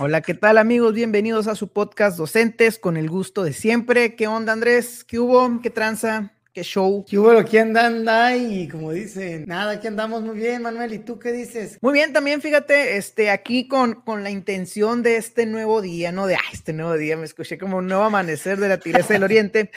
Hola, ¿qué tal amigos? Bienvenidos a su podcast Docentes con el gusto de siempre. ¿Qué onda Andrés? ¿Qué hubo? ¿Qué tranza? ¿Qué show? ¿Qué hubo? ¿Quién anda? Y como dicen, nada, aquí andamos muy bien, Manuel. ¿Y tú qué dices? Muy bien, también fíjate, este, aquí con, con la intención de este nuevo día, no de, ah, este nuevo día, me escuché como un nuevo amanecer de la tireza del oriente.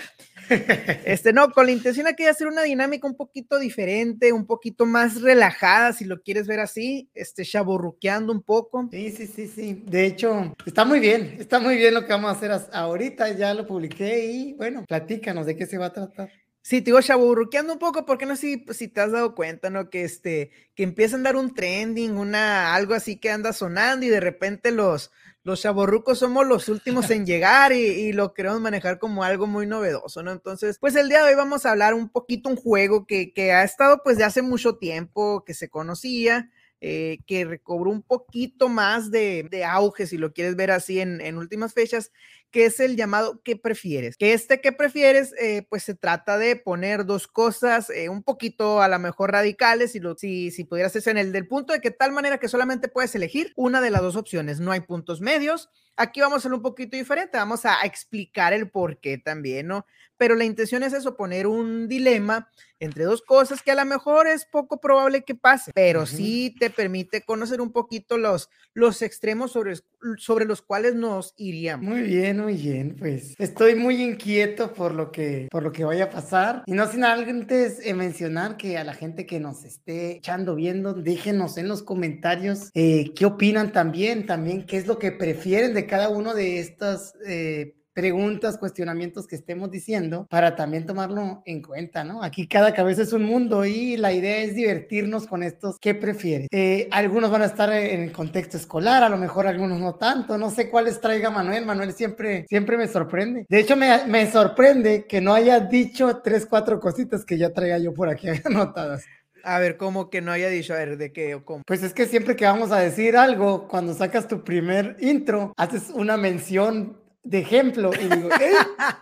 Este, no, con la intención aquí de hacer una dinámica un poquito diferente, un poquito más relajada, si lo quieres ver así, este, chaborruqueando un poco. Sí, sí, sí, sí. De hecho, está muy bien, está muy bien lo que vamos a hacer ahorita, ya lo publiqué y bueno, platícanos de qué se va a tratar. Sí, te digo chaburruqueando un poco, porque no sé si, si, te has dado cuenta, ¿no? Que este, que empieza a andar un trending, una, algo así que anda sonando y de repente los, los chaborrucos somos los últimos en llegar y, lo queremos manejar como algo muy novedoso, ¿no? Entonces, pues el día de hoy vamos a hablar un poquito un juego que, que ha estado pues de hace mucho tiempo, que se conocía, eh, que recobró un poquito más de, de, auge, si lo quieres ver así en, en, últimas fechas, que es el llamado ¿qué prefieres? Que este ¿qué prefieres? Eh, pues se trata de poner dos cosas eh, un poquito a lo mejor radicales, si, lo, si, si pudieras hacer en el del punto de que tal manera que solamente puedes elegir una de las dos opciones, no hay puntos medios. Aquí vamos a hacer un poquito diferente, vamos a explicar el por qué también, ¿no? Pero la intención es eso, poner un dilema entre dos cosas que a lo mejor es poco probable que pase, pero sí te permite conocer un poquito los, los extremos sobre, sobre los cuales nos iríamos. Muy bien, muy bien, pues estoy muy inquieto por lo que, por lo que vaya a pasar. Y no sin antes eh, mencionar que a la gente que nos esté echando viendo, déjenos en los comentarios eh, qué opinan también, también qué es lo que prefieren de cada uno de estas eh, preguntas, cuestionamientos que estemos diciendo para también tomarlo en cuenta, ¿no? Aquí cada cabeza es un mundo y la idea es divertirnos con estos. ¿Qué prefieres? Eh, algunos van a estar en el contexto escolar, a lo mejor algunos no tanto. No sé cuáles traiga Manuel. Manuel siempre, siempre me sorprende. De hecho, me, me sorprende que no haya dicho tres, cuatro cositas que ya traiga yo por aquí anotadas. A ver, ¿cómo que no haya dicho? A ver, ¿de qué o cómo? Pues es que siempre que vamos a decir algo, cuando sacas tu primer intro, haces una mención de ejemplo y digo,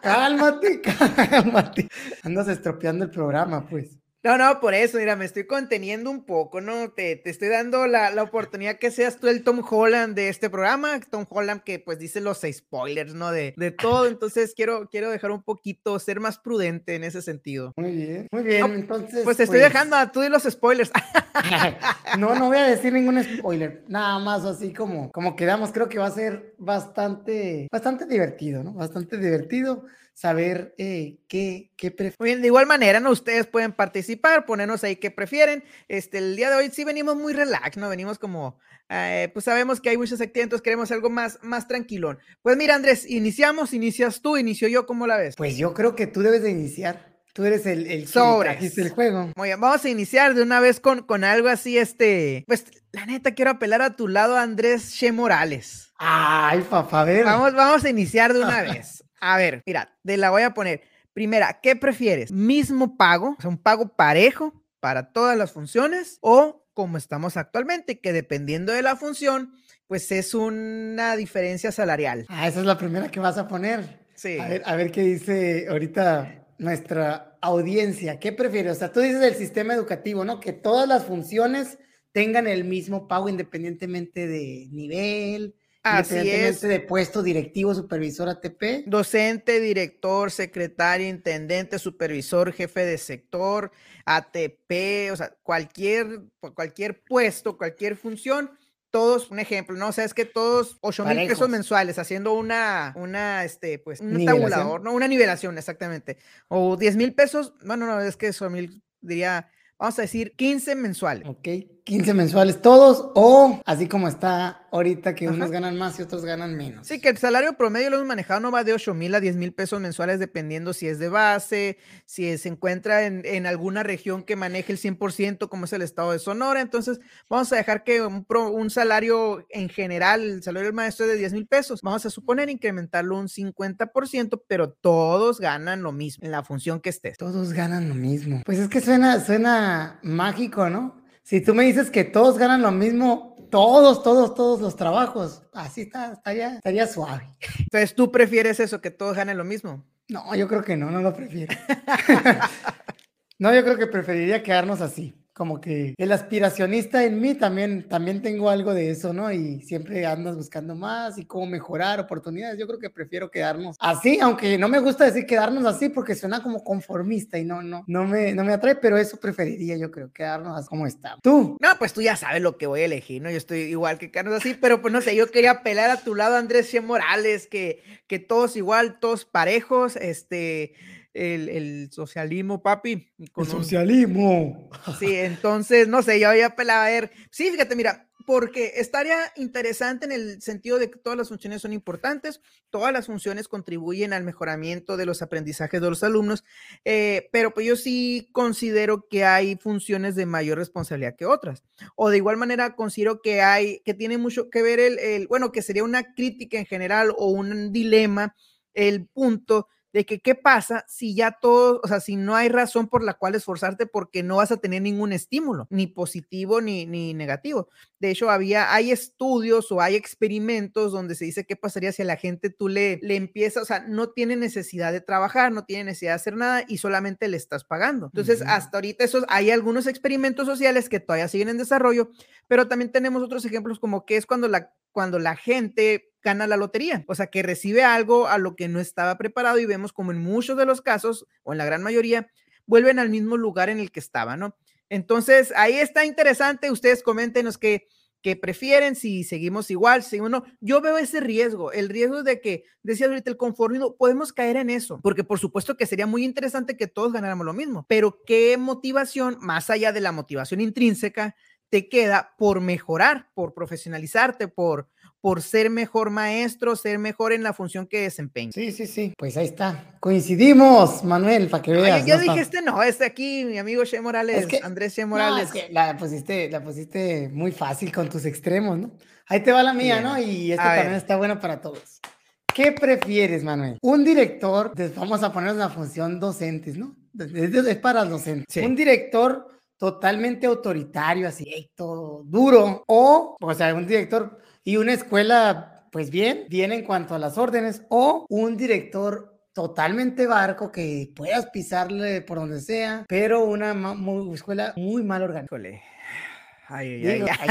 cálmate, cálmate. Andas estropeando el programa, pues. No, no, por eso, mira, me estoy conteniendo un poco, ¿no? Te, te estoy dando la, la, oportunidad que seas tú el Tom Holland de este programa, Tom Holland que pues dice los spoilers, ¿no? De, de todo, entonces quiero, quiero dejar un poquito, ser más prudente en ese sentido. Muy bien, muy bien, entonces. Pues te estoy pues dejando a tú y los spoilers. no, no voy a decir ningún spoiler, nada más así como, como quedamos, creo que va a ser bastante, bastante divertido, ¿no? Bastante divertido saber eh, qué, qué prefieren. de igual manera, ¿no? Ustedes pueden participar, ponernos ahí qué prefieren. Este, el día de hoy sí venimos muy relax, ¿no? Venimos como, eh, pues sabemos que hay muchos actividades, queremos algo más, más tranquilón. Pues mira, Andrés, iniciamos, inicias tú, inicio yo, ¿cómo la ves? Pues yo creo que tú debes de iniciar. Tú eres el, el sobre el juego. Muy bien, vamos a iniciar de una vez con, con algo así, este, pues la neta quiero apelar a tu lado, Andrés Che Morales. Ay, papá, a ver. Vamos, vamos a iniciar de una vez. A ver, mira, te la voy a poner. Primera, ¿qué prefieres? ¿Mismo pago? O sea, un pago parejo para todas las funciones o como estamos actualmente, que dependiendo de la función, pues es una diferencia salarial. Ah, esa es la primera que vas a poner. Sí. A ver, a ver qué dice ahorita nuestra audiencia. ¿Qué prefieres? O sea, tú dices el sistema educativo, ¿no? Que todas las funciones tengan el mismo pago independientemente de nivel, Así es. de puesto directivo, supervisor ATP. Docente, director, secretario, intendente, supervisor, jefe de sector, ATP, o sea, cualquier, cualquier puesto, cualquier función, todos, un ejemplo, ¿no? O sea, es que todos 8 mil pesos mensuales haciendo una, una, este, pues, un tabulador, ¿no? Una nivelación, exactamente. O 10 mil pesos, bueno, no, es que eso mil, diría, vamos a decir 15 mensuales. Ok, 15 mensuales todos o así como está ahorita que unos ganan más y otros ganan menos. Sí, que el salario promedio lo hemos manejado no va de 8 mil a 10 mil pesos mensuales dependiendo si es de base, si se encuentra en, en, alguna región que maneje el 100% como es el estado de Sonora. Entonces vamos a dejar que un, un salario en general, el salario del maestro es de 10 mil pesos. Vamos a suponer incrementarlo un 50%, pero todos ganan lo mismo en la función que estés. Todos ganan lo mismo. Pues es que suena, suena mágico, ¿no? Si tú me dices que todos ganan lo mismo, todos, todos, todos los trabajos, así está, estaría, estaría suave. Entonces, ¿tú prefieres eso, que todos ganen lo mismo? No, yo creo que no, no lo prefiero. no, yo creo que preferiría quedarnos así Como que el aspiracionista en mí también, también tengo algo de eso, ¿no? Y siempre andas buscando más y cómo mejorar oportunidades. Yo creo que prefiero quedarnos así, aunque no me gusta decir quedarnos así porque suena como conformista y no, no, no me, no me atrae, pero eso preferiría yo creo, quedarnos así como está. ¿Tú? No, pues tú ya sabes lo que voy a elegir, ¿no? Yo estoy igual que quedarnos así, pero pues no sé, yo quería pelar a tu lado Andrés Che Morales, que, que todos igual, todos parejos, este el, socialismo, papi. el socialismo. Sí, entonces, no sé, yo había pelado a ver. Sí, fíjate, mira, porque estaría interesante en el sentido de que todas las funciones son importantes, todas las funciones contribuyen al mejoramiento de los aprendizajes de los alumnos, eh, pero pues yo sí considero que hay funciones de mayor responsabilidad que otras. O de igual manera considero que hay, que tiene mucho que ver el, el bueno, que sería una crítica en general o un dilema, el punto de que qué pasa si ya todo, o sea, si no hay razón por la cual esforzarte porque no vas a tener ningún estímulo, ni positivo ni, ni negativo. De hecho, había, hay estudios o hay experimentos donde se dice qué pasaría si a la gente tú le, le empiezas, o sea, no tiene necesidad de trabajar, no tiene necesidad de hacer nada y solamente le estás pagando. Entonces, hasta ahorita esos, hay algunos experimentos sociales que todavía siguen en desarrollo, pero también tenemos otros ejemplos como que es cuando la, cuando la gente gana la lotería, o sea, que recibe algo a lo que no estaba preparado y vemos como en muchos de los casos, o en la gran mayoría, vuelven al mismo lugar en el que estaban, ¿no? Entonces, ahí está interesante, ustedes coméntenos qué, qué prefieren, si seguimos igual, si uno, yo veo ese riesgo, el riesgo de que, decías ahorita, el conformismo, podemos caer en eso, porque por supuesto que sería muy interesante que todos ganáramos lo mismo, pero qué motivación, más allá de la motivación intrínseca, te queda por mejorar, por profesionalizarte, por, por ser mejor maestro, ser mejor en la función que desempeña. Sí, sí, sí. Pues ahí está. Coincidimos, Manuel, para que veas. ya dijiste no, este aquí, mi amigo Che Morales, Andrés Che Morales. la pusiste, la pusiste muy fácil con tus extremos, ¿no? Ahí te va la mía, ¿no? Y esto también está bueno para todos. ¿Qué prefieres, Manuel? Un director, vamos a poner una función docentes, ¿no? Es para docentes. Un director totalmente autoritario, así, todo duro, o, o sea, un director y una escuela, pues bien, bien en cuanto a las órdenes, o un director totalmente barco que puedas pisarle por donde sea, pero una escuela muy mal organizada. Ay, ay, ay.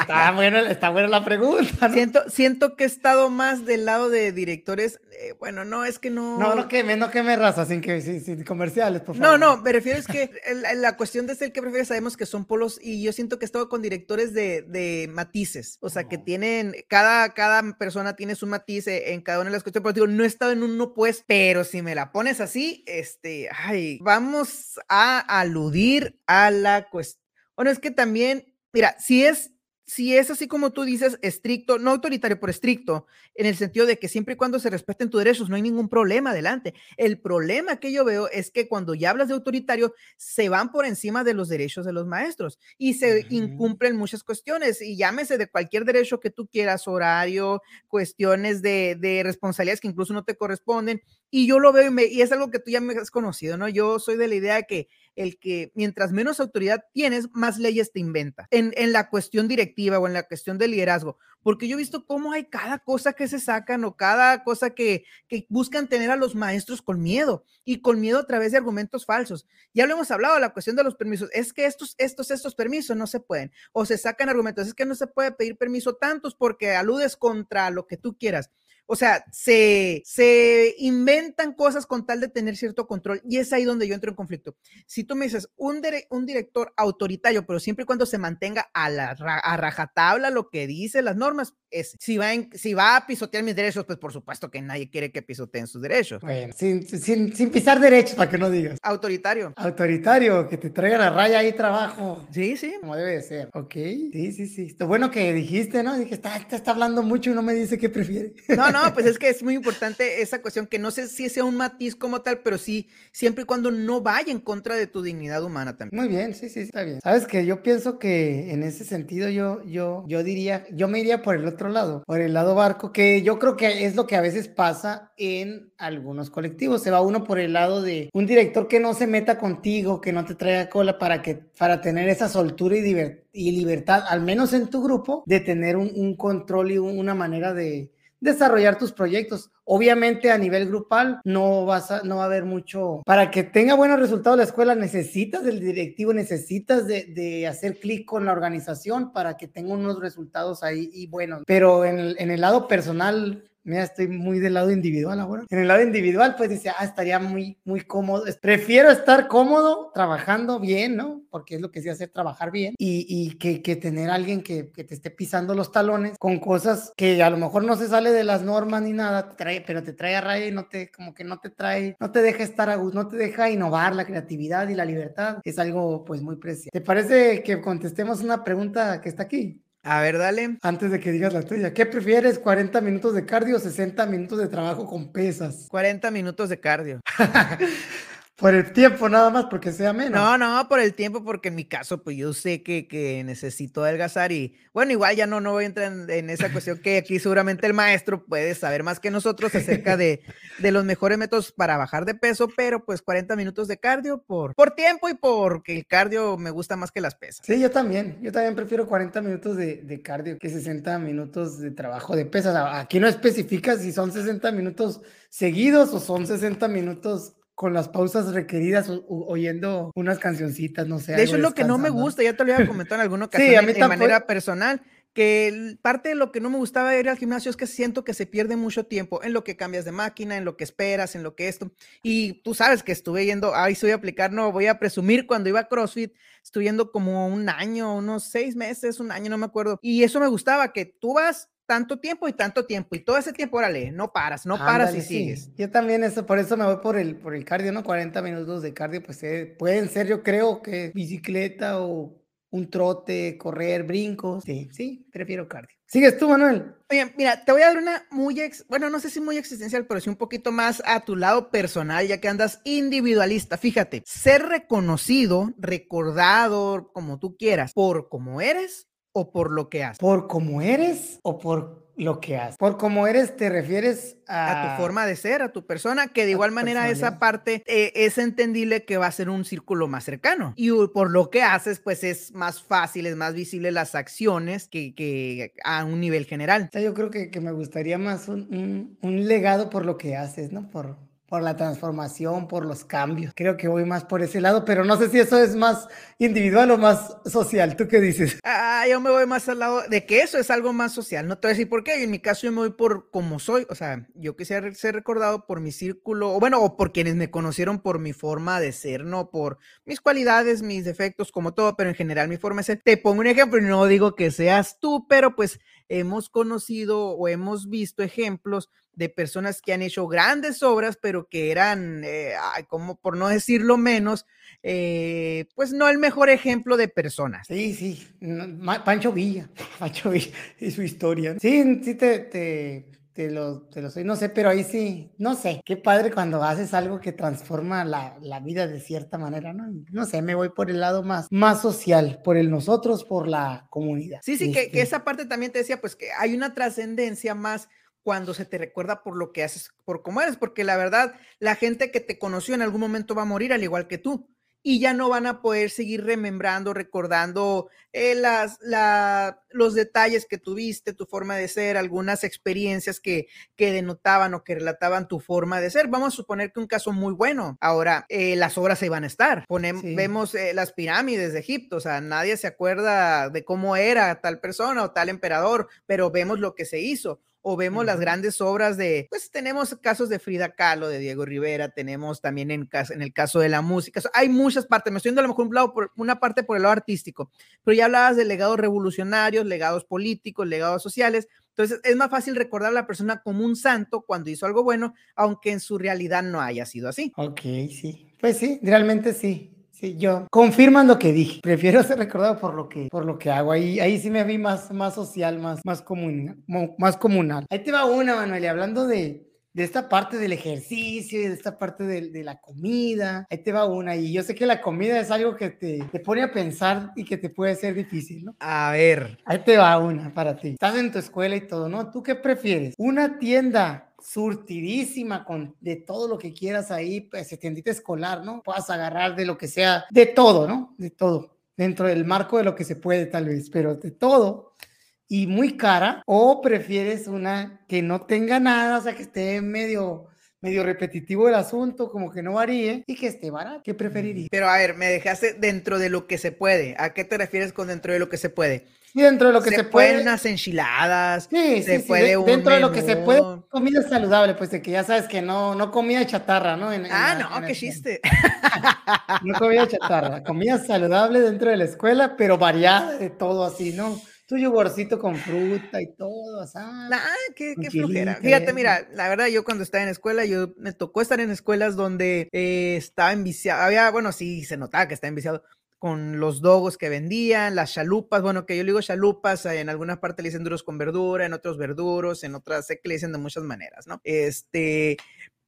está, bueno, está buena la pregunta. Siento, siento que he estado más del lado de directores. Eh, bueno, no, es que no. No, no queme, no queme raza sin, que, sin, comerciales, por favor. No, no, me refiero es que la cuestión de ser que prefieres sabemos que son polos y yo siento que he estado con directores de, de matices. O sea, que tienen, cada, cada persona tiene su matiz en cada una de las cuestiones. Pero digo, no he estado en uno, pues, pero si me la pones así, este, ay, vamos a aludir a la cuestión bueno, es que también, mira, si es, si es así como tú dices, estricto, no autoritario, pero estricto, en el sentido de que siempre y cuando se respeten tus derechos no hay ningún problema adelante. El problema que yo veo es que cuando ya hablas de autoritario, se van por encima de los derechos de los maestros y se incumplen muchas cuestiones, y llámese de cualquier derecho que tú quieras, horario, cuestiones de, de responsabilidades que incluso no te corresponden, y yo lo veo y, y es algo que tú ya me has conocido, ¿no? Yo soy de la idea de que el que mientras menos autoridad tienes, más leyes te inventa en, en, la cuestión directiva o en la cuestión de liderazgo. Porque yo he visto cómo hay cada cosa que se sacan o cada cosa que, que buscan tener a los maestros con miedo y con miedo a través de argumentos falsos. Ya lo hemos hablado, la cuestión de los permisos. Es que estos, estos, estos permisos no se pueden. O se sacan argumentos. Es que no se puede pedir permiso tantos porque aludes contra lo que tú quieras. O sea, se, se inventan cosas con tal de tener cierto control y es ahí donde yo entro en conflicto. Si tú me dices un, un director autoritario, pero siempre y cuando se mantenga a, la, a rajatabla lo que dice las normas, es, si va, si va a pisotear mis derechos, pues por supuesto que nadie quiere que pisoteen sus derechos. Bueno, sin, sin, sin pisar derechos, para que no digas. Autoritario. Autoritario, que te traigan a raya ahí trabajo. Sí, sí. Como debe de ser. Ok, sí, sí, sí. Lo bueno que dijiste, ¿no? Dije, está, está hablando mucho y no me dice qué prefiere. No, no, pues es que es muy importante esa cuestión, que no sé si sea un matiz como tal, pero sí, siempre y cuando no vaya en contra de tu dignidad humana también. Muy bien, sí, sí, está bien. Sabes que yo pienso que en ese sentido yo, yo, yo diría, yo me iría por el otro lado, por el lado barco, que yo creo que es lo que a veces pasa en algunos colectivos. Se va uno por el lado de un director que no se meta contigo, que no te traiga cola para que, para tener esa soltura y, libertad, al menos en tu grupo, de tener un control y una manera de desarrollar tus proyectos. Obviamente a nivel grupal no vas a, no va a haber mucho. Para que tenga buenos resultados la escuela necesitas del directivo, necesitas de, hacer clic con la organización para que tenga unos resultados ahí y bueno. Pero en en el lado personal, mira, estoy muy del lado individual ahora. En el lado individual, pues dice, ah, estaría muy, muy cómodo. Prefiero estar cómodo trabajando bien, ¿no? Porque es lo que sí hace trabajar bien y, y que, que, tener alguien que, que, te esté pisando los talones con cosas que a lo mejor no se sale de las normas ni nada, te trae, pero te trae a raya y no te, como que no te trae, no te deja estar a gusto, no te deja innovar la creatividad y la libertad. Es algo, pues, muy preciado. ¿Te parece que contestemos una pregunta que está aquí? A ver, dale. Antes de que digas la tuya, ¿qué prefieres? ¿40 minutos de cardio o 60 minutos de trabajo con pesas? 40 minutos de cardio. Por el tiempo nada más, porque sea menos. No, no, por el tiempo, porque en mi caso, pues yo sé que, que necesito adelgazar y bueno, igual ya no, no voy a entrar en, en, esa cuestión que aquí seguramente el maestro puede saber más que nosotros acerca de, de, los mejores métodos para bajar de peso, pero pues 40 minutos de cardio por, por tiempo y porque el cardio me gusta más que las pesas. Sí, yo también, yo también prefiero 40 minutos de, de cardio que 60 minutos de trabajo de pesas. Aquí no especifica si son 60 minutos seguidos o son 60 minutos con las pausas requeridas o, o, oyendo unas cancioncitas, no sé. De hecho, es lo que no me gusta, ya te lo había comentado en alguna ocasión sí, a mí de manera personal, que parte de lo que no me gustaba de ir al gimnasio es que siento que se pierde mucho tiempo en lo que cambias de máquina, en lo que esperas, en lo que esto. Y tú sabes que estuve yendo, ahí estoy a aplicar, no voy a presumir cuando iba a CrossFit, estuve yendo como un año, unos seis meses, un año, no me acuerdo. Y eso me gustaba, que tú vas tanto tiempo y tanto tiempo y todo ese tiempo, órale, no paras, no paras y sí. sigues. Yo también eso, por eso me voy por el, por el cardio, ¿no? 40 minutos de cardio, pues eh, pueden ser, yo creo que bicicleta o un trote, correr, brincos. Sí, sí, prefiero cardio. ¿Sigues tú, Manuel? Oye, mira, te voy a dar una muy, ex, bueno, no sé si muy existencial, pero sí un poquito más a tu lado personal, ya que andas individualista. Fíjate, ser reconocido, recordado, como tú quieras, por cómo eres o por lo que haces? ¿Por cómo eres o por lo que haces? Por cómo eres te refieres a... a tu forma de ser, a tu persona, que de igual manera esa parte eh, es entendible que va a ser un círculo más cercano. Y por lo que haces, pues es más fácil, es más visible las acciones que, que a un nivel general. Yo creo que, que me gustaría más un, un, un legado por lo que haces, ¿no? Por, por la transformación, por los cambios. Creo que voy más por ese lado, pero no sé si eso es más individual o más social. ¿Tú qué dices? Ah, yo me voy más al lado de que eso es algo más social. No te voy a decir por qué. En mi caso yo me voy por como soy. O sea, yo quisiera ser recordado por mi círculo, o bueno, o por quienes me conocieron por mi forma de ser, no por mis cualidades, mis defectos, como todo, pero en general mi forma de ser. Te pongo un ejemplo y no digo que seas tú, pero pues hemos conocido o hemos visto ejemplos de personas que han hecho grandes obras, pero que eran, eh, como por no decirlo menos, eh, pues no el mejor ejemplo de personas. Sí, sí, Pancho Villa, Pancho Villa y su historia. Sí, sí te, te, te lo, te lo soy, no sé, pero ahí sí, no sé, qué padre cuando haces algo que transforma la, la, vida de cierta manera, ¿no? No sé, me voy por el lado más, más social, por el nosotros, por la comunidad. Sí, sí, este... que, que esa parte también te decía, pues que hay una trascendencia más cuando se te recuerda por lo que haces, por cómo eres, porque la verdad, la gente que te conoció en algún momento va a morir al igual que tú y ya no van a poder seguir remembrando, recordando eh, las, la, los detalles que tuviste, tu forma de ser, algunas experiencias que, que denotaban o que relataban tu forma de ser. Vamos a suponer que un caso muy bueno. Ahora, eh, las obras se van a estar. Sí. Vemos eh, las pirámides de Egipto, o sea, nadie se acuerda de cómo era tal persona o tal emperador, pero vemos lo que se hizo o vemos uh -huh. las grandes obras de, pues tenemos casos de Frida Kahlo, de Diego Rivera, tenemos también en, en el caso de la música, hay muchas partes, me estoy yendo a lo mejor un lado por, una parte por el lado artístico, pero ya hablabas de legados revolucionarios, legados políticos, legados sociales, entonces es más fácil recordar a la persona como un santo cuando hizo algo bueno, aunque en su realidad no haya sido así. Ok, sí, pues sí, realmente sí. Sí, yo confirman lo que dije. Prefiero ser recordado por lo que, por lo que hago. Ahí, ahí sí me vi más, más social, más, más, comunal, más comunal. Ahí te va una, Manuel, y hablando de, de esta parte del ejercicio y de esta parte de, de, la comida. Ahí te va una. Y yo sé que la comida es algo que te, te, pone a pensar y que te puede ser difícil, ¿no? A ver. Ahí te va una para ti. Estás en tu escuela y todo, ¿no? ¿Tú qué prefieres? ¿Una tienda surtidísima con de todo lo que quieras ahí, pues tiendita escolar, ¿no? Puedas agarrar de lo que sea, de todo, ¿no? De todo, dentro del marco de lo que se puede tal vez, pero de todo. y muy cara, o prefieres una que no tenga nada, o sea, que esté medio medio repetitivo el asunto, como que no varíe y que esté barato. ¿Qué preferirías? Pero a ver, me dejaste dentro de lo que se puede. ¿A qué te refieres con dentro de lo que se puede? Sí, dentro de lo que se, se puede. unas enchiladas. Sí, se se puede un Dentro de lo que se puede, comida saludable, pues de que ya sabes que no, no comida chatarra, ¿no? En- Ah, no, en qué chiste. No comida chatarra, comida saludable dentro de la escuela, pero variada de todo así, ¿no? Tu yogurcito con fruta y todo, así. Nah, qué, qué flojera. Fíjate, mira, la verdad, yo cuando estaba en escuela, yo me tocó estar en escuelas donde eh, estaba enviciado. Había, bueno, sí, se notaba que estaba enviciado con los dogos que vendían, las chalupas, bueno, que yo le digo chalupas, eh, en algunas partes le dicen duros con verdura, en otros verduros, en otras sé que le dicen de muchas maneras, ¿no? Este,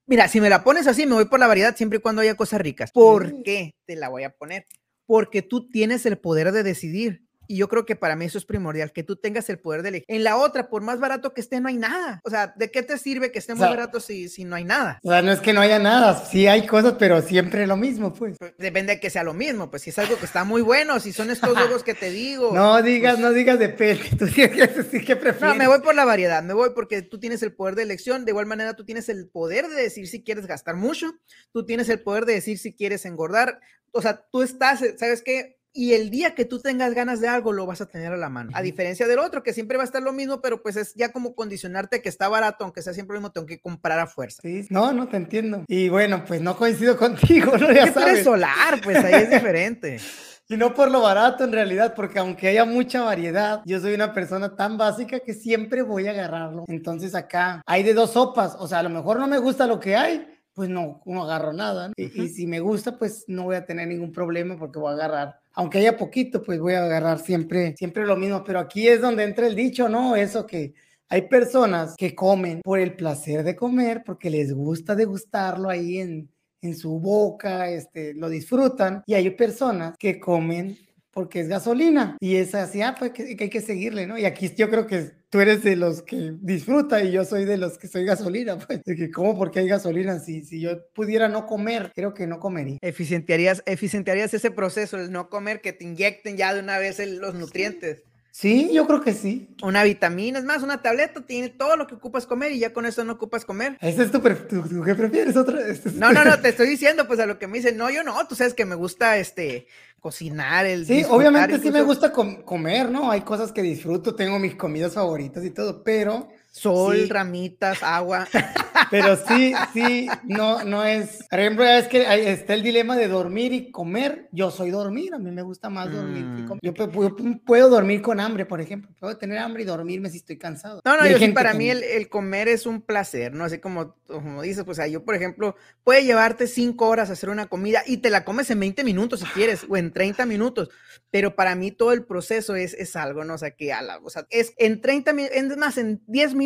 mira, si me la pones así, me voy por la variedad siempre y cuando haya cosas ricas. ¿Por qué te la voy a poner? Porque tú tienes el poder de decidir. Y yo creo que para mí eso es primordial, que tú tengas el poder de elegir. En la otra, por más barato que esté, no hay nada. O sea, ¿de qué te sirve que esté O muy sea, barato si, si no hay nada? O sea, no es que no haya nada, sí hay cosas, pero siempre lo mismo, pues. Pues, Depende de que sea lo mismo, pues si es algo que está muy bueno, si son estos huevos que te digo. No digas, pues- no digas depende, tú tienes que qué No, prefieres. me voy por la variedad, me voy porque tú tienes el poder de elección, de igual manera tú tienes el poder de decir si quieres gastar mucho, tú tienes el poder de decir si quieres engordar, o sea, tú estás, ¿sabes qué? Y el día que tú tengas ganas de algo, lo vas a tener a la mano. A diferencia del otro, que siempre va a estar lo mismo, pero pues es ya como condicionarte que está barato, aunque sea siempre lo mismo, tengo que comprar a fuerza. Sí, no, no te entiendo. Y bueno, pues no coincido contigo, ¿no? Ya sabes. solar, pues ahí es diferente. Y no por lo barato en realidad, porque aunque haya mucha variedad, yo soy una persona tan básica que siempre voy a agarrarlo. Entonces acá hay de dos sopas, o sea, a lo mejor no me gusta lo que hay, pues no, no agarro nada. ¿no? Y, y si me gusta, pues no voy a tener ningún problema porque voy a agarrar. Aunque haya poquito, pues voy a agarrar siempre, siempre lo mismo. Pero aquí es donde entra el dicho, ¿no? Eso que hay personas que comen por el placer de comer, porque les gusta degustarlo ahí en, en su boca, este, lo disfrutan. Y hay personas que comen porque es gasolina. Y es así, ah, pues que, que hay que seguirle, ¿no? Y aquí yo creo que tú eres de los que disfruta y yo soy de los que soy gasolina, pues. De que como porque hay gasolina. Si, si yo pudiera no comer, creo que no comería. Eficientarías, eficientarías ese proceso, el no comer, que te inyecten ya de una vez el- los nutrientes. Sí, yo creo que sí. Una vitamina, es más, una tableta tiene todo lo que ocupas comer y ya con eso no ocupas comer. Ese es tu, tu- tu- ¿qué prefieres? Otra, este es- No, no, no, te estoy diciendo pues a lo que me dicen, no, yo no, tú sabes que me gusta este cocinar, el Sí, obviamente sí me gusta com- comer, ¿no? Hay cosas que disfruto, tengo mis comidas favoritas y todo, pero Sol, sí. ramitas, agua. Pero sí, sí, no, no es. Por ejemplo, es que está el dilema de dormir y comer. Yo soy dormir, a mí me gusta más dormir que Mm. comer. Yo pu- puedo, dormir con hambre, por ejemplo. Puedo tener hambre y dormirme si estoy cansado. No, no, yo sí, para mí el, el comer es un placer, ¿no? Así como, como dices, pues, o sea, yo, por ejemplo, puede llevarte cinco horas a hacer una comida y te la comes en 20 minutos si quieres, o en 30 minutos, pero para mí todo el proceso es, es algo, ¿no? O sea, que a la, o sea, es en 30 minutos, es más, en 10 minutos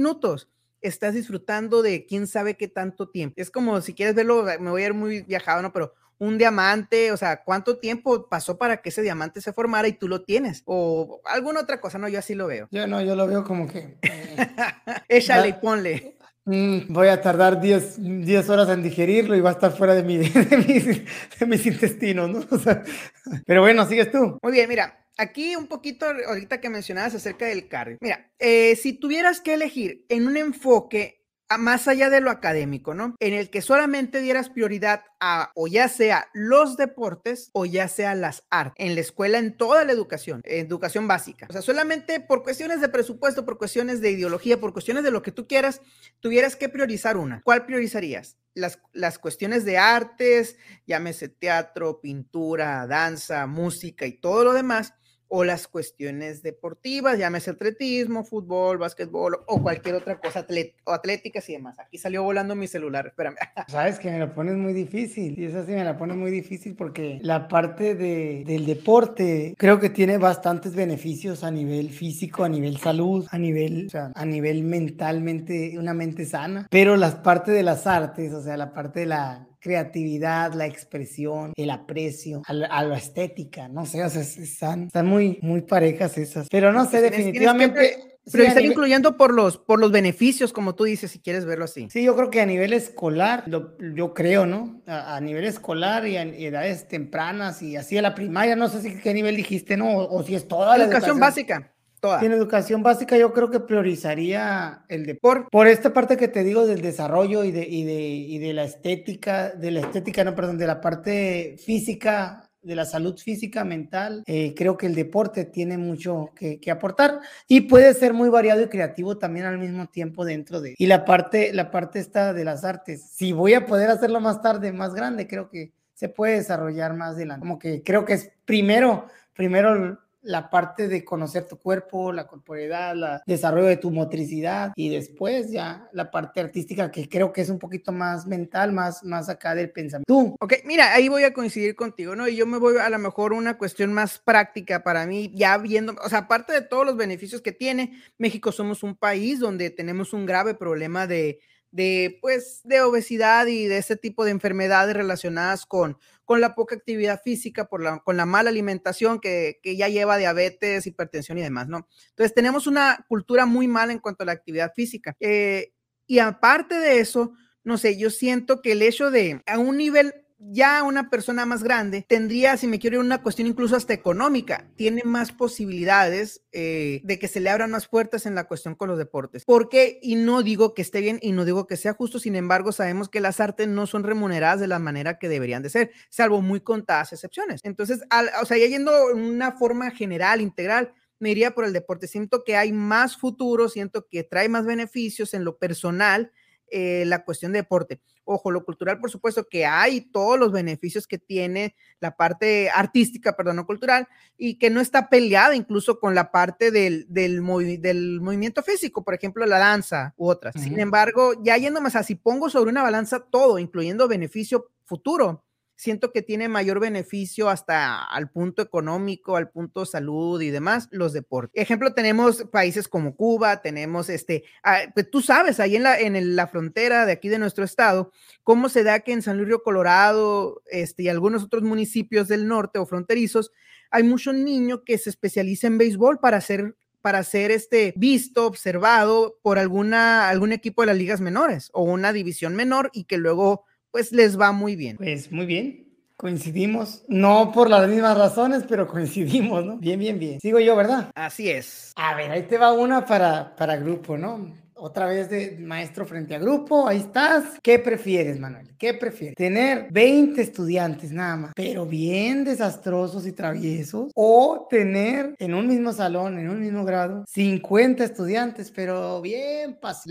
estás disfrutando de quién sabe qué tanto tiempo. Es como, si quieres verlo, me voy a ir muy viajado, ¿no? Pero un diamante, o sea, ¿cuánto tiempo pasó para que ese diamante se formara y tú lo tienes? O alguna otra cosa, ¿no? Yo así lo veo. Yo no, yo lo veo como que. eh, Échale y ponle. Mm, voy a tardar 10, 10 horas en digerirlo y va a estar fuera de, mi, de, mis, intestinos, ¿no? Pero bueno, sigues tú. Muy bien, mira, aquí un poquito ahorita que mencionabas acerca del cardio. Mira, eh, si tuvieras que elegir en un enfoque más allá de lo académico, ¿no? En el que solamente dieras prioridad a o ya sea los deportes o ya sea las artes en la escuela, en toda la educación, educación básica. O sea, solamente por cuestiones de presupuesto, por cuestiones de ideología, por cuestiones de lo que tú quieras, tuvieras que priorizar una. ¿Cuál priorizarías? Las, las cuestiones de artes, llámese teatro, pintura, danza, música y todo lo demás, o las cuestiones deportivas, llámese atletismo, fútbol, básquetbol o cualquier otra cosa, atlet- o atléticas y demás. Aquí salió volando mi celular, espérame. Sabes que me lo pones muy difícil y esa sí me la pone muy difícil porque la parte de, del deporte creo que tiene bastantes beneficios a nivel físico, a nivel salud, a nivel, o sea, a nivel mentalmente, una mente sana, pero las partes de las artes, o sea, la parte de la creatividad, la expresión, el aprecio, a la, a la estética, no sé, o sea, es- están, están muy, muy parejas esas, pero no sé, definitivamente... Pero nivel- incluyendo por los, por los beneficios, como tú dices, si quieres verlo así. Sí, yo creo que a nivel escolar, lo- yo creo, ¿no? A, a nivel escolar y a edades tempranas y así a la primaria, no sé si qué nivel dijiste, ¿no? O, o si es toda la educación básica. Toda. En educación básica yo creo que priorizaría el deporte. Por esta parte que te digo del desarrollo y de, y de, y de la estética, de la estética, no, perdón, de la parte física de la salud física, mental, eh, creo que el deporte tiene mucho que, que, aportar y puede ser muy variado y creativo también al mismo tiempo dentro de... Y la parte, la parte está de las artes, si voy a poder hacerlo más tarde, más grande, creo que se puede desarrollar más adelante. Como que creo que es primero, primero la parte de conocer tu cuerpo, la corporalidad, el desarrollo de tu motricidad y después ya la parte artística que creo que es un poquito más mental, más, más acá del pensamiento. Tú. Ok, mira, ahí voy a coincidir contigo, ¿no? Y yo me voy a lo mejor una cuestión más práctica para mí, ya viendo, o sea, aparte de todos los beneficios que tiene, México somos un país donde tenemos un grave problema de de, pues, de obesidad y de ese tipo de enfermedades relacionadas con, con la poca actividad física, por la, con la mala alimentación que, que, ya lleva diabetes, hipertensión y demás, ¿no? Entonces, tenemos una cultura muy mala en cuanto a la actividad física. Eh, y aparte de eso, no sé, yo siento que el hecho de a un nivel ya una persona más grande tendría, si me quiero ir una cuestión incluso hasta económica, tiene más posibilidades eh, de que se le abran más puertas en la cuestión con los deportes. Porque, y no digo que esté bien y no digo que sea justo, sin embargo, sabemos que las artes no son remuneradas de la manera que deberían de ser, salvo muy contadas excepciones. Entonces, o sea, ya yendo una forma general, integral, me iría por el deporte. Siento que hay más futuro, siento que trae más beneficios en lo personal eh, la cuestión de deporte. Ojo, lo cultural, por supuesto que hay todos los beneficios que tiene la parte artística, perdón, no cultural, y que no está peleada incluso con la parte del, del, del movimiento físico, por ejemplo, la danza u otras. Sin embargo, ya yendo más así, pongo sobre una balanza todo, incluyendo beneficio futuro, siento que tiene mayor beneficio hasta al punto económico, al punto salud y demás, los deportes. Ejemplo, tenemos países como Cuba, tenemos este, ah, pues tú sabes, ahí en la, en la frontera de aquí de nuestro estado, cómo se da que en San Luis Río Colorado este, y algunos otros municipios del norte o fronterizos, hay mucho niño que se especializa en béisbol para ser para ser este visto, observado por alguna, algún equipo de las ligas menores o una división menor y que luego pues les va muy bien. Pues muy bien. Coincidimos, no por las mismas razones, pero coincidimos, ¿no? Bien, bien, bien. Sigo yo, ¿verdad? Así es. A ver, ahí te va una para, para grupo, ¿no? Otra vez de maestro frente a grupo, ahí estás. ¿Qué prefieres, Manuel? ¿Qué prefieres? ¿Tener 20 estudiantes nada más, pero bien desastrosos y traviesos? ¿O tener en un mismo salón, en un mismo grado, 50 estudiantes, pero bien pas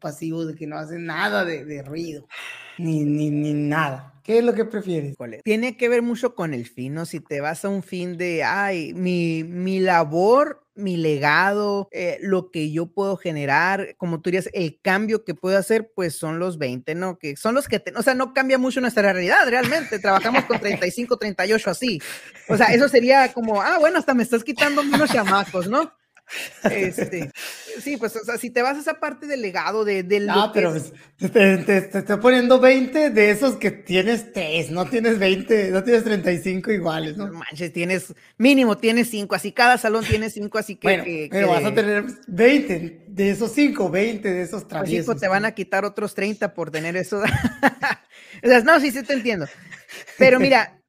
pasivos, de que no hacen nada de, de ruido? Ni, ni, ni nada. ¿Qué es lo que prefieres? Tiene que ver mucho con el fin, ¿no? Si te vas a un fin de, ay, mi, mi labor, mi legado, eh, lo que yo puedo generar, como tú dirías, el cambio que puedo hacer, pues son los 20, ¿no? Que son los que, te, o sea, no cambia mucho nuestra realidad, realmente. Trabajamos con 35, 38 así. O sea, eso sería como, ah, bueno, hasta me estás quitando unos chamacos, ¿no? Este, sí, pues, o sea, si te vas a esa parte del legado de, del. Ah, pero pues, te, estoy poniendo 20 de esos que tienes test, no tienes 20, no tienes 35 iguales, ¿no? No manches, tienes, mínimo tienes 5, así cada salón tiene 5, así que. Bueno, pero vas a tener 20 de esos 5, 20 de esos pues traviesos. Pues, te van a quitar otros 30 por tener eso. o sea, no, sí, sí te entiendo. Pero mira,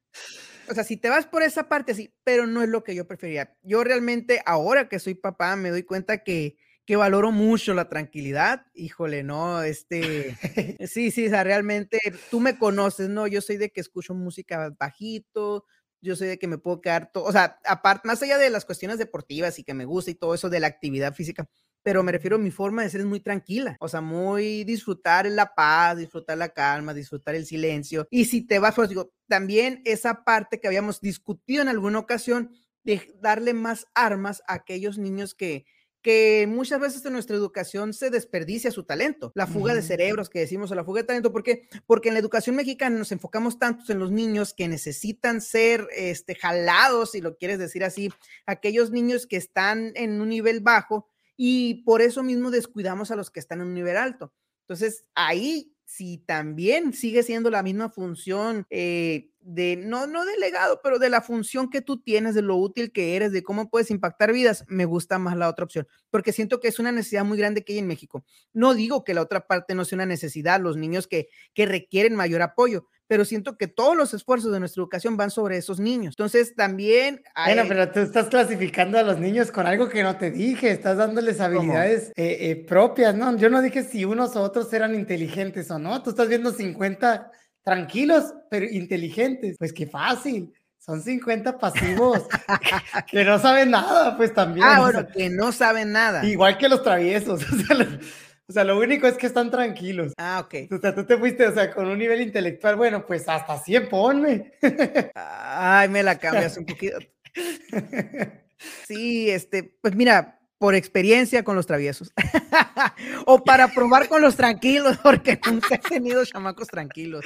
o sea, si te vas por esa parte, sí, pero no es lo que yo prefería. Yo realmente, ahora que soy papá, me doy cuenta que, que valoro mucho la tranquilidad. Híjole, no, este, sí, sí, o sea, realmente tú me conoces, ¿no? Yo soy de que escucho música bajito, yo soy de que me puedo quedar, todo, o sea, aparte, más allá de las cuestiones deportivas y que me gusta y todo eso de la actividad física, pero me refiero a mi forma de ser es muy tranquila, o sea, muy disfrutar la paz, disfrutar la calma, disfrutar el silencio. Y si te vas, pues digo, también esa parte que habíamos discutido en alguna ocasión de darle más armas a aquellos niños que, que muchas veces en nuestra educación se desperdicia su talento, la fuga de cerebros que decimos o la fuga de talento, ¿por qué? Porque en la educación mexicana nos enfocamos tanto en los niños que necesitan ser este, jalados, si lo quieres decir así, aquellos niños que están en un nivel bajo y por eso mismo descuidamos a los que están en un nivel alto. Entonces, ahí si también sigue siendo la misma función eh, de, no, no de legado, pero de la función que tú tienes, de lo útil que eres, de cómo puedes impactar vidas, me gusta más la otra opción, porque siento que es una necesidad muy grande que hay en México. No digo que la otra parte no sea una necesidad, los niños que, que requieren mayor apoyo, pero siento que todos los esfuerzos de nuestra educación van sobre esos niños. Entonces también... Bueno, pero tú estás clasificando a los niños con algo que no te dije, estás dándoles habilidades eh, eh, propias, ¿no? Yo no dije si unos o otros eran inteligentes o no, tú estás viendo 50 tranquilos, pero inteligentes, pues qué fácil. Son 50 pasivos que no saben nada, pues también. Ah, bueno, que no saben nada. Igual que los traviesos. O sea, lo, único es que están tranquilos. Ah, ok. O sea, tú te fuiste, o sea, con un nivel intelectual, bueno, pues hasta 100 ponme. Ay, me la cambias un poquito. Sí, este, pues mira, por experiencia con los traviesos. o para probar con los tranquilos, porque nunca he tenido chamacos tranquilos.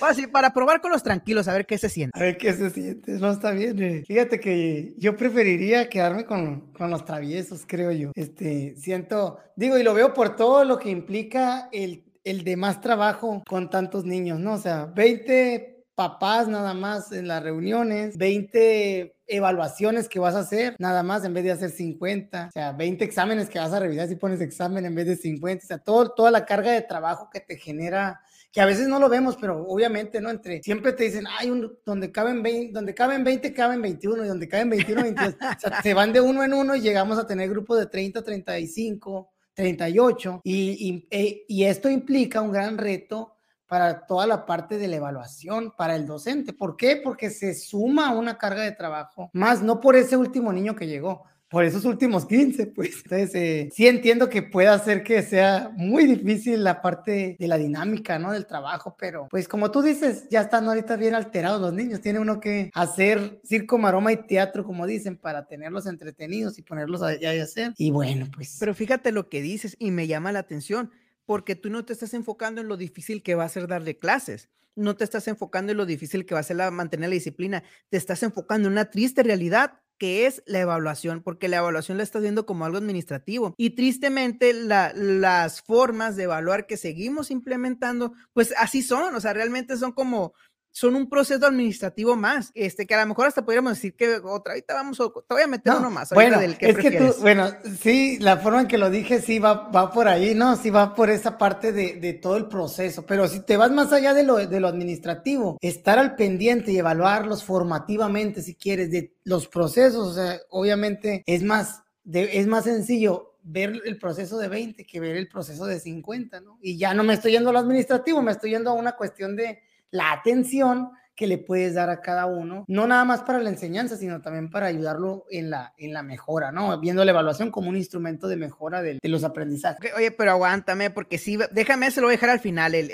Así, para probar con los tranquilos, a ver qué se siente. A ver qué se siente. No está bien. Eh. Fíjate que yo preferiría quedarme con, con, los traviesos, creo yo. Este, siento, digo, y lo veo por todo lo que implica el, el de más trabajo con tantos niños, ¿no? O sea, 20 papás nada más en las reuniones, 20 evaluaciones que vas a hacer, nada más en vez de hacer 50, o sea, 20 exámenes que vas a revisar si pones examen en vez de 50, o sea, todo, toda la carga de trabajo que te genera que a veces no lo vemos, pero obviamente, ¿no? Entre, siempre te dicen, hay un, donde caben 20, donde caben 20, caben 21, y donde caben 21, 22, o sea, se van de uno en uno y llegamos a tener grupos de 30, 35, 38, y, y, e, y esto implica un gran reto para toda la parte de la evaluación para el docente. ¿Por qué? Porque se suma una carga de trabajo, más no por ese último niño que llegó, por esos últimos 15, pues. Entonces, eh, sí entiendo que pueda hacer que sea muy difícil la parte de la dinámica, ¿no? Del trabajo, pero pues como tú dices, ya están ahorita bien alterados los niños. Tiene uno que hacer circo, maroma y teatro, como dicen, para tenerlos entretenidos y ponerlos a, a hacer. Y bueno, pues. Pero fíjate lo que dices y me llama la atención porque tú no te estás enfocando en lo difícil que va a ser darle clases, no te estás enfocando en lo difícil que va a ser mantener la disciplina, te estás enfocando en una triste realidad que es la evaluación, porque la evaluación la estás viendo como algo administrativo. Y tristemente las formas de evaluar que seguimos implementando, pues así son, o sea, realmente son como son un proceso administrativo más, este, que a lo mejor hasta podríamos decir que otra, ahorita vamos, te voy a meter uno más. Bueno, del que es que tú, bueno, sí, la forma en que lo dije sí va, va por ahí, ¿no? Sí va por esa parte de, de todo el proceso, pero si te vas más allá de lo, de lo administrativo, estar al pendiente y evaluarlos formativamente, si quieres, de los procesos, o sea, obviamente es más, de, es más sencillo ver el proceso de 20 que ver el proceso de 50, ¿no? Y ya no me estoy yendo a lo administrativo, me estoy yendo a una cuestión de la atención que le puedes dar a cada uno, no nada más para la enseñanza, sino también para ayudarlo en la, en la mejora, ¿no? Viendo la evaluación como un instrumento de mejora de, los aprendizajes. Oye, pero aguántame, porque sí, déjame, se lo voy a dejar al final, el,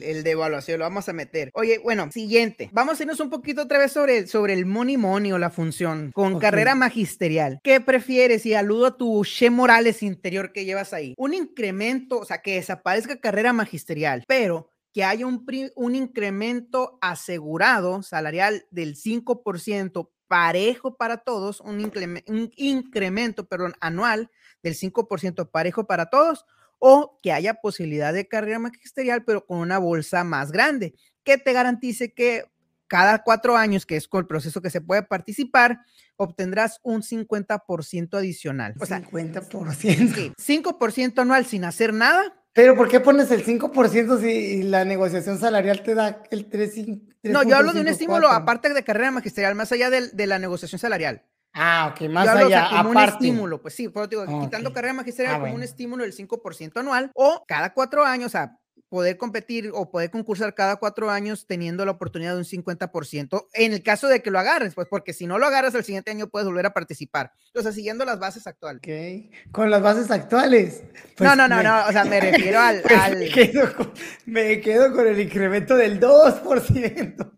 de evaluación, lo vamos a meter. Oye, bueno, siguiente, vamos a irnos un poquito otra vez sobre, sobre el money money o la función, con carrera magisterial. ¿Qué prefieres? Y aludo a tu Che Morales interior que llevas ahí. Un incremento, o sea, que desaparezca carrera magisterial, pero que haya un, un incremento asegurado salarial del 5% parejo para todos, un, un incremento perdón, anual del 5% parejo para todos, o que haya posibilidad de carrera magisterial, pero con una bolsa más grande, que te garantice que cada cuatro años, que es con el proceso que se puede participar, obtendrás un 50% adicional. O sea, 50%. 5% anual sin hacer nada pero ¿por qué pones el 5% si la negociación salarial te da el 3, No, yo hablo de un estímulo aparte de carrera magisterial, más allá de, la negociación salarial. Ah, ok, más allá, como un estímulo, pues sí, digo, quitando carrera magisterial ah, como un estímulo del 5% anual o cada cuatro años, o sea, poder competir o poder concursar cada cuatro años teniendo la oportunidad de un 50% en el caso de que lo agarres, pues porque si no lo agarras el siguiente año puedes volver a participar. O sea, siguiendo las bases actuales. Ok, con las bases actuales. Pues no, no, no, no, o sea, me refiero al... Pues me, quedo con, me quedo con el incremento del 2%.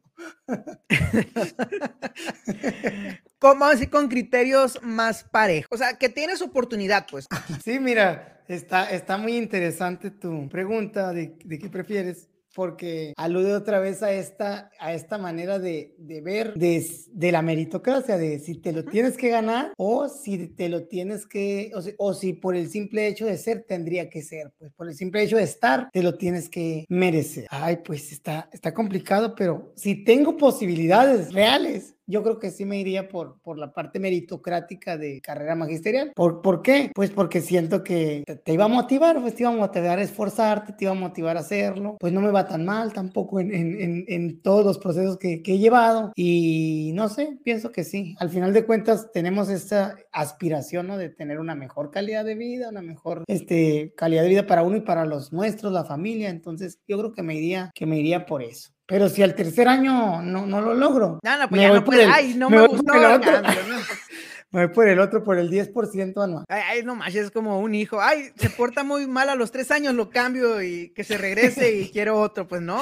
¿Cómo así con criterios más parejos? O sea, que tienes oportunidad, pues. Sí, mira, está, está muy interesante tu pregunta de, de qué prefieres porque alude otra vez a esta, a esta manera de, de ver de, de, la meritocracia, de si te lo tienes que ganar o si te lo tienes que, o si, o si, por el simple hecho de ser tendría que ser, pues por el simple hecho de estar te lo tienes que merecer. Ay, pues está, está complicado, pero si tengo posibilidades reales yo creo que sí me iría por, por la parte meritocrática de carrera magisterial. ¿Por, ¿Por qué? Pues porque siento que te, iba a motivar, pues te iba a motivar a esforzarte, te iba a motivar a hacerlo, pues no me va tan mal tampoco en, en, en, todos los procesos que, que he llevado y no sé, pienso que sí. Al final de cuentas tenemos esta aspiración, ¿no? De tener una mejor calidad de vida, una mejor este, calidad de vida para uno y para los nuestros, la familia. Entonces, yo creo que me iría, que me iría por eso. Pero si al tercer año no, no lo logro. No, no, pues ya no puede. Ay, no me, gustó. El otro, me voy por el otro, por el 10% anual. Ay, ay, no más, es como un hijo. Ay, se porta muy mal a los tres años, lo cambio y que se regrese y quiero otro. Pues no.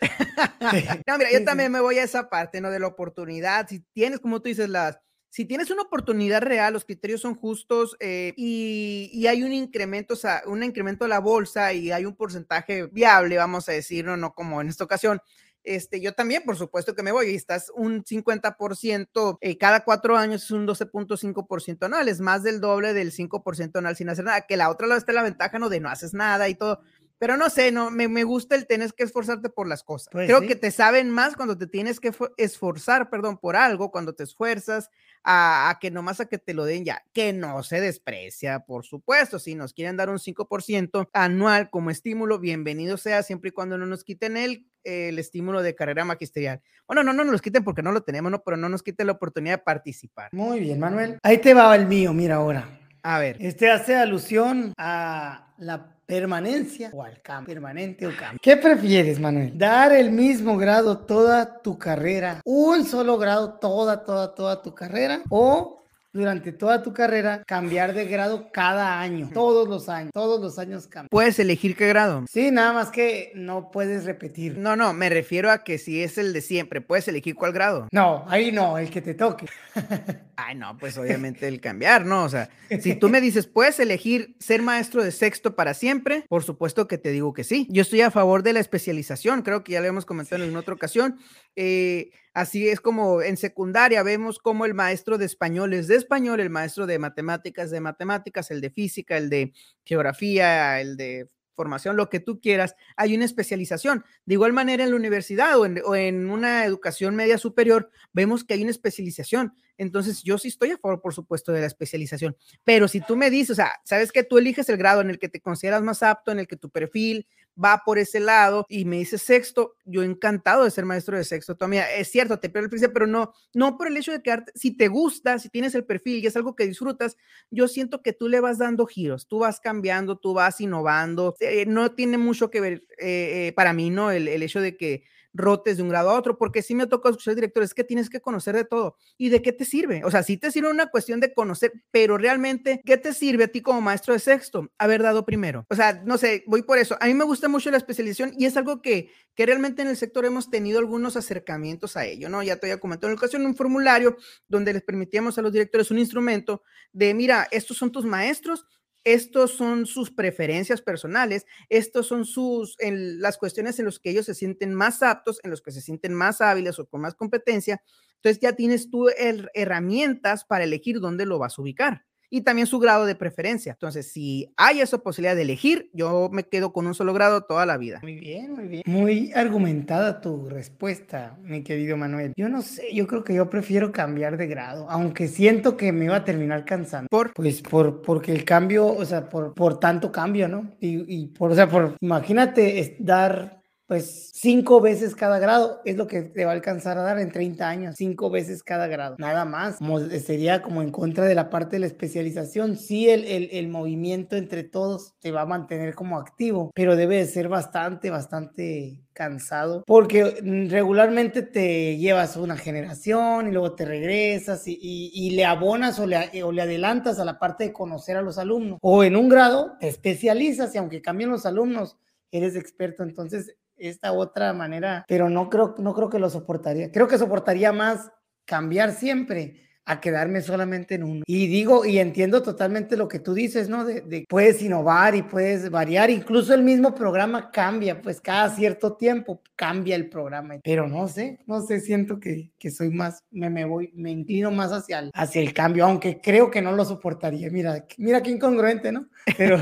no, mira, yo también me voy a esa parte, ¿no? De la oportunidad. Si tienes, como tú dices, las si tienes una oportunidad real, los criterios son justos eh, y, hay un incremento, o sea, un incremento de la bolsa y hay un porcentaje viable, vamos a decirlo, no como en esta ocasión. Este, yo también, por supuesto que me voy, y estás un 50%, eh, cada cuatro años es un 12.5% anual, es más del doble del 5% anual sin hacer nada, que la otra lado está la ventaja, ¿no? De no haces nada y todo. Pero no sé, no, me, me gusta el tener que esforzarte por las cosas. Pues Creo que te saben más cuando te tienes que esforzar, perdón, por algo, cuando te esfuerzas, a, que nomás a que te lo den ya, que no se desprecia, por supuesto, si nos quieren dar un 5% anual como estímulo, bienvenido sea, siempre y cuando no nos quiten el, el estímulo de carrera magisterial. Bueno, no, no nos los quiten porque no lo tenemos, ¿no? pero no nos quiten la oportunidad de participar. Muy bien, Manuel. Ahí te va el mío, mira ahora. A ver. Este hace alusión a la permanencia o al cambio, permanente o cambio. ¿Qué prefieres, Manuel? ¿Dar el mismo grado toda tu carrera? ¿Un solo grado toda, toda, toda tu carrera? ¿O durante toda tu carrera cambiar de grado cada año, todos los años, todos los años cambian. ¿Puedes elegir qué grado? Sí, nada más que no puedes repetir. No, no, me refiero a que si es el de siempre, ¿puedes elegir cuál grado? No, ahí no, el que te toque. Ay, no, pues obviamente el cambiar, ¿no? O sea, si tú me dices, ¿puedes elegir ser maestro de sexto para siempre? Por supuesto que te digo que sí. Yo estoy a favor de la especialización, creo que ya lo hemos comentado en otra ocasión. Eh, Así es como en secundaria vemos como el maestro de español es de español, el maestro de matemáticas de matemáticas, el de física, el de geografía, el de formación, lo que tú quieras, hay una especialización. De igual manera en la universidad o en, o en, una educación media superior, vemos que hay una especialización. Entonces, yo sí estoy a favor, por supuesto, de la especialización. Pero si tú me dices, o sea, sabes que tú eliges el grado en el que te consideras más apto, en el que tu perfil va por ese lado y me dice sexto, yo encantado de ser maestro de sexto todavía. Es cierto, te pierdo el príncipe, pero no, no por el hecho de que si te gusta, si tienes el perfil y es algo que disfrutas, yo siento que tú le vas dando giros, tú vas cambiando, tú vas innovando. Eh, no tiene mucho que ver eh, eh, para mí, ¿no? El, el hecho de que rotes de un grado a otro, porque sí me tocó escuchar directores que tienes que conocer de todo. ¿Y de qué te sirve? O sea, sí te sirve una cuestión de conocer, pero realmente, ¿qué te sirve a ti como maestro de sexto? Haber dado primero. O sea, no sé, voy por eso. A mí me gusta mucho la especialización y es algo que, que realmente en el sector hemos tenido algunos acercamientos a ello, ¿no? Ya te había comentado en ocasión un formulario donde les permitíamos a los directores un instrumento de, mira, estos son tus maestros, estos son sus preferencias personales, estos son sus, en las cuestiones en las que ellos se sienten más aptos, en los que se sienten más hábiles o con más competencia. Entonces ya tienes tú herramientas para elegir dónde lo vas a ubicar y también su grado de preferencia. Entonces, si hay esa posibilidad de elegir, yo me quedo con un solo grado toda la vida. Muy bien, muy bien. Muy argumentada tu respuesta, mi querido Manuel. Yo no sé, yo creo que yo prefiero cambiar de grado, aunque siento que me iba a terminar cansando. ¿Por? Pues por, porque el cambio, o sea, por, por tanto cambio, ¿no? Y, y por, o sea, por, imagínate dar pues cinco veces cada grado es lo que te va a alcanzar a dar en 30 años, cinco veces cada grado, nada más. sería como en contra de la parte de la especialización. Sí, el, el, movimiento entre todos te va a mantener como activo, pero debe de ser bastante, bastante cansado porque regularmente te llevas una generación y luego te regresas y, y, le abonas o le, o le adelantas a la parte de conocer a los alumnos o en un grado te especializas y aunque cambien los alumnos eres experto entonces esta otra manera, pero no creo, no creo que lo soportaría. Creo que soportaría más cambiar siempre, a quedarme solamente en uno. Y digo, y entiendo totalmente lo que tú dices, ¿no? De, de, puedes innovar y puedes variar, incluso el mismo programa cambia, pues cada cierto tiempo cambia el programa, pero no sé, no sé, siento que, que soy más, me, me voy, me inclino más hacia el, hacia el cambio, aunque creo que no lo soportaría, mira, mira qué incongruente, ¿no? Pero,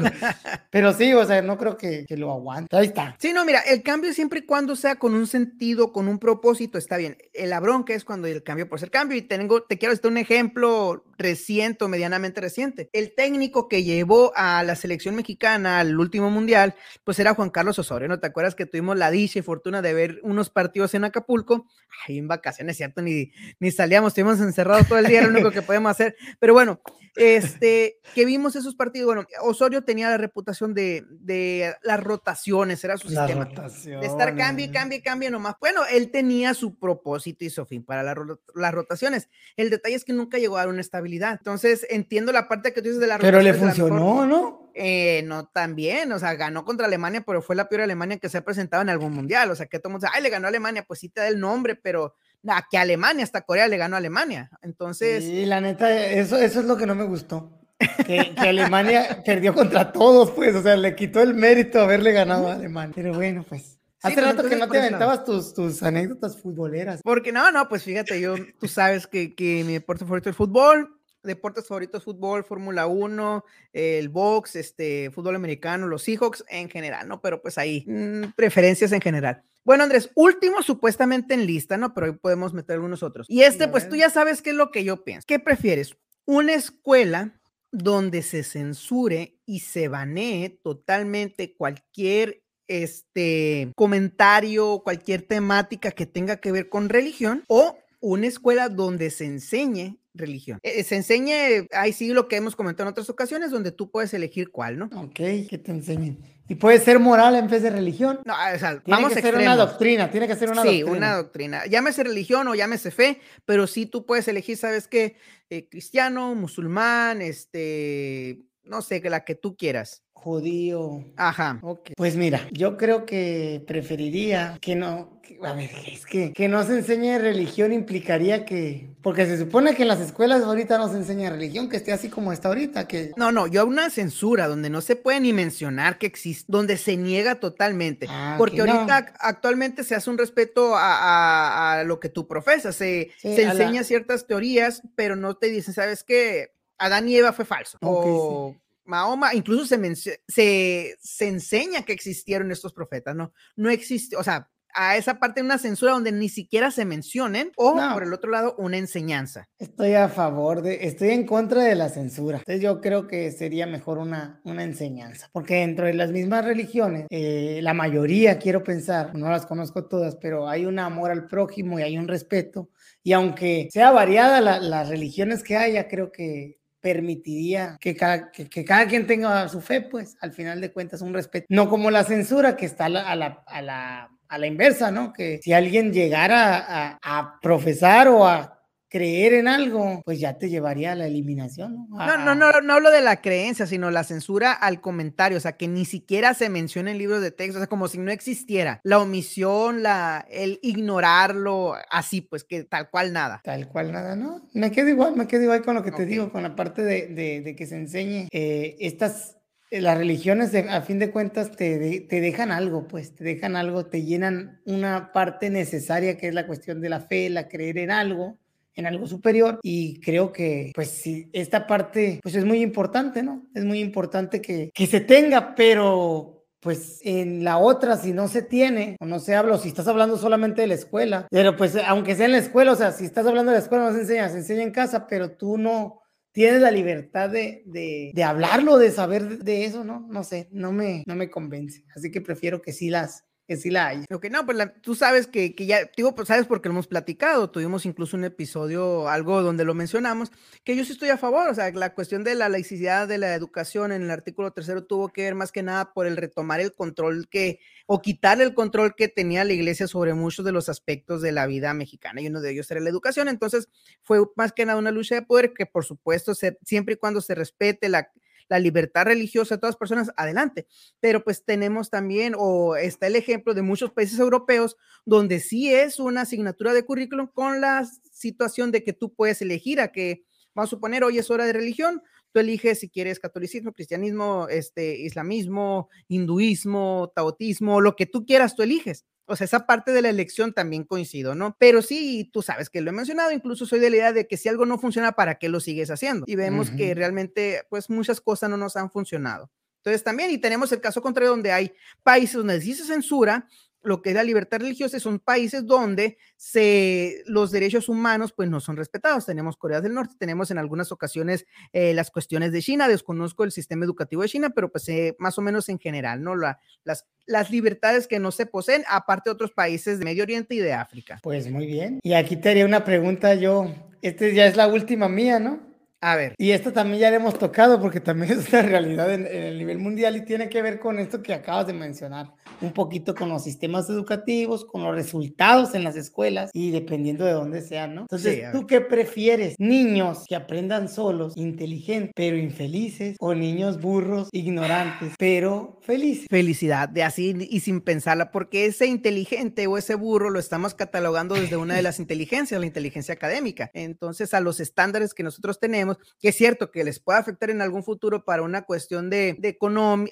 pero sí, o sea, no creo que, que lo aguante, ahí está. Sí, no, mira, el cambio siempre y cuando sea con un sentido, con un propósito, está bien. La bronca es cuando el cambio por ser cambio, y tengo, te quiero un ejemplo reciente medianamente reciente. El técnico que llevó a la selección mexicana al último mundial, pues era Juan Carlos Osorio, ¿no? ¿Te acuerdas que tuvimos la dicha y fortuna de ver unos partidos en Acapulco? Ahí en vacaciones, ¿cierto? Ni, ni salíamos, estuvimos encerrados todo el día, lo único que podemos hacer. Pero bueno, este, que vimos esos partidos, bueno, Osorio tenía la reputación de, de las rotaciones, era su sistema. De estar cambio y cambio y cambio nomás. Bueno, él tenía su propósito y su fin para las rotaciones. El detalle es que nunca llegó a dar una estabilidad. Entonces, entiendo la parte que tú dices de la Pero le funcionó, ¿no? Eh, no tan bien, o sea, ganó contra Alemania, pero fue la peor Alemania que se ha presentado en algún mundial. O sea, que todo el mundo dice, ay, le ganó a Alemania, pues sí te da el nombre, pero a que Alemania, hasta Corea le ganó a Alemania. Entonces. Sí, la neta, eso, eso es lo que no me gustó. Que, que, Alemania perdió contra todos, pues, o sea, le quitó el mérito haberle ganado a Alemania. Pero bueno, pues. Hace sí, rato que no te aventabas tus, tus, anécdotas futboleras. Porque no, no, pues fíjate, yo, tú sabes que, que mi deporte favorito es el fútbol, deportes favoritos, fútbol, Fórmula 1, el box, este, fútbol americano, los Seahawks en general, ¿no? Pero pues ahí, mmm, preferencias en general. Bueno, Andrés, último supuestamente en lista, ¿no? Pero hoy podemos meter algunos otros. Y este, pues tú ya sabes qué es lo que yo pienso. ¿Qué prefieres? Una escuela donde se censure y se banee totalmente cualquier este comentario, cualquier temática que tenga que ver con religión o una escuela donde se enseñe religión. Eh, se enseñe, ahí sí lo que hemos comentado en otras ocasiones, donde tú puedes elegir cuál, ¿no? Ok, que te enseñen. Y puede ser moral en vez de religión. No, o sea, tiene vamos que a ser una doctrina, tiene que ser una sí, doctrina. una doctrina. Llámese religión o llámese fe, pero sí tú puedes elegir, ¿sabes qué? Eh, cristiano, musulmán, este, no sé, la que tú quieras. Judío. Ajá. Ok. Pues mira, yo creo que preferiría que no, que, a ver, es que que no se enseñe religión implicaría que, porque se supone que en las escuelas ahorita no se enseña religión, que esté así como está ahorita, que... No, no, yo una censura donde no se puede ni mencionar que existe, donde se niega totalmente, Ah, porque no. ahorita actualmente se hace un respeto a, a- a lo que tú profesas, se, Sí, se la- enseña ciertas teorías, pero no te dicen, ¿sabes qué? Adán y Eva fue falso. O Mahoma, incluso se, se, se enseña que existieron estos profetas, ¿no? No existe, o sea, a esa parte una censura donde ni siquiera se mencionen, o No. por el otro lado, una enseñanza. Estoy a favor de, estoy en contra de la censura. Entonces yo creo que sería mejor una, una enseñanza, porque dentro de las mismas religiones, eh, la mayoría, quiero pensar, no las conozco todas, pero hay un amor al prójimo y hay un respeto. Y aunque sea variada la- las religiones que haya, creo que permitiría que cada, que, cada quien tenga su fe, pues al final de cuentas un respeto. No como la censura que está a la, a la, a la, a la inversa, ¿no? Que si alguien llegara a, a profesar o a creer en algo, pues ya te llevaría a la eliminación, ¿no? No, A- no, no, no hablo de la creencia, sino la censura al comentario, o sea, que ni siquiera se menciona en libros de texto, o sea, como si no existiera. La omisión, la, el ignorarlo, así, pues que tal cual nada. Tal cual nada, ¿no? Me quedo igual, me quedo igual con lo que te Ok. digo, con la parte de, de- de que se enseñe eh, estas, eh, las religiones a fin de cuentas te, de- te dejan algo, pues, te dejan algo, te llenan una parte necesaria que es la cuestión de la fe, la creer en algo, en algo superior y creo que pues sí, esta parte pues es muy importante, ¿no? Es muy importante que, que se tenga, pero pues en la otra, si no se tiene, o no se habla, si estás hablando solamente de la escuela, pero pues aunque sea en la escuela, o sea, si estás hablando de la escuela, no se enseña, se enseña en casa, pero tú no tienes la libertad de, de, de hablarlo, de saber de eso, ¿no? No sé, no me, no me convence. Así que prefiero que sí las, que sí la haya. Ok, no, pues la- tú sabes que, que ya, digo, pues sabes porque lo hemos platicado, tuvimos incluso un episodio, algo donde lo mencionamos, que yo sí estoy a favor, o sea, la cuestión de la laicidad de la educación en el artículo tercero tuvo que ver más que nada por el retomar el control que, o quitar el control que tenía la iglesia sobre muchos de los aspectos de la vida mexicana, y uno de ellos era la educación, entonces fue más que nada una lucha de poder que por supuesto, se- siempre y cuando se respete la la libertad religiosa de todas personas, adelante. Pero pues tenemos también, o está el ejemplo de muchos países europeos, donde sí es una asignatura de currículum con la situación de que tú puedes elegir a que, vamos a suponer, hoy es hora de religión, tú eliges si quieres catolicismo, cristianismo, este, islamismo, hinduismo, taotismo, lo que tú quieras, tú eliges. O sea, esa parte de la elección también coincido, ¿no? Pero sí, tú sabes que lo he mencionado, incluso soy de la idea de que si algo no funciona, ¿para qué lo sigues haciendo? Y vemos que realmente, pues muchas cosas no nos han funcionado. Entonces también, y tenemos el caso contrario donde hay países donde sí se censura, lo que es la libertad religiosa son países donde se, los derechos humanos pues no son respetados. Tenemos Corea del Norte, tenemos en algunas ocasiones eh, las cuestiones de China, desconozco el sistema educativo de China, pero pues eh, más o menos en general, ¿no? La, las, las libertades que no se poseen, aparte de otros países de Medio Oriente y de África. Pues muy bien. Y aquí te haría una pregunta yo, esta ya es la última mía, ¿no? A ver. Y esto también ya le hemos tocado porque también es una realidad en, el nivel mundial y tiene que ver con esto que acabas de mencionar, un poquito con los sistemas educativos, con los resultados en las escuelas y dependiendo de dónde sean, ¿no? Entonces, ¿tú qué prefieres? ¿Niños que aprendan solos, inteligentes, pero infelices? ¿O niños burros, ignorantes, pero felices? Felicidad, de así y sin pensarla, porque ese inteligente o ese burro lo estamos catalogando desde una de las inteligencias, la inteligencia académica. Entonces, a los estándares que nosotros tenemos, que es cierto que les puede afectar en algún futuro para una cuestión de,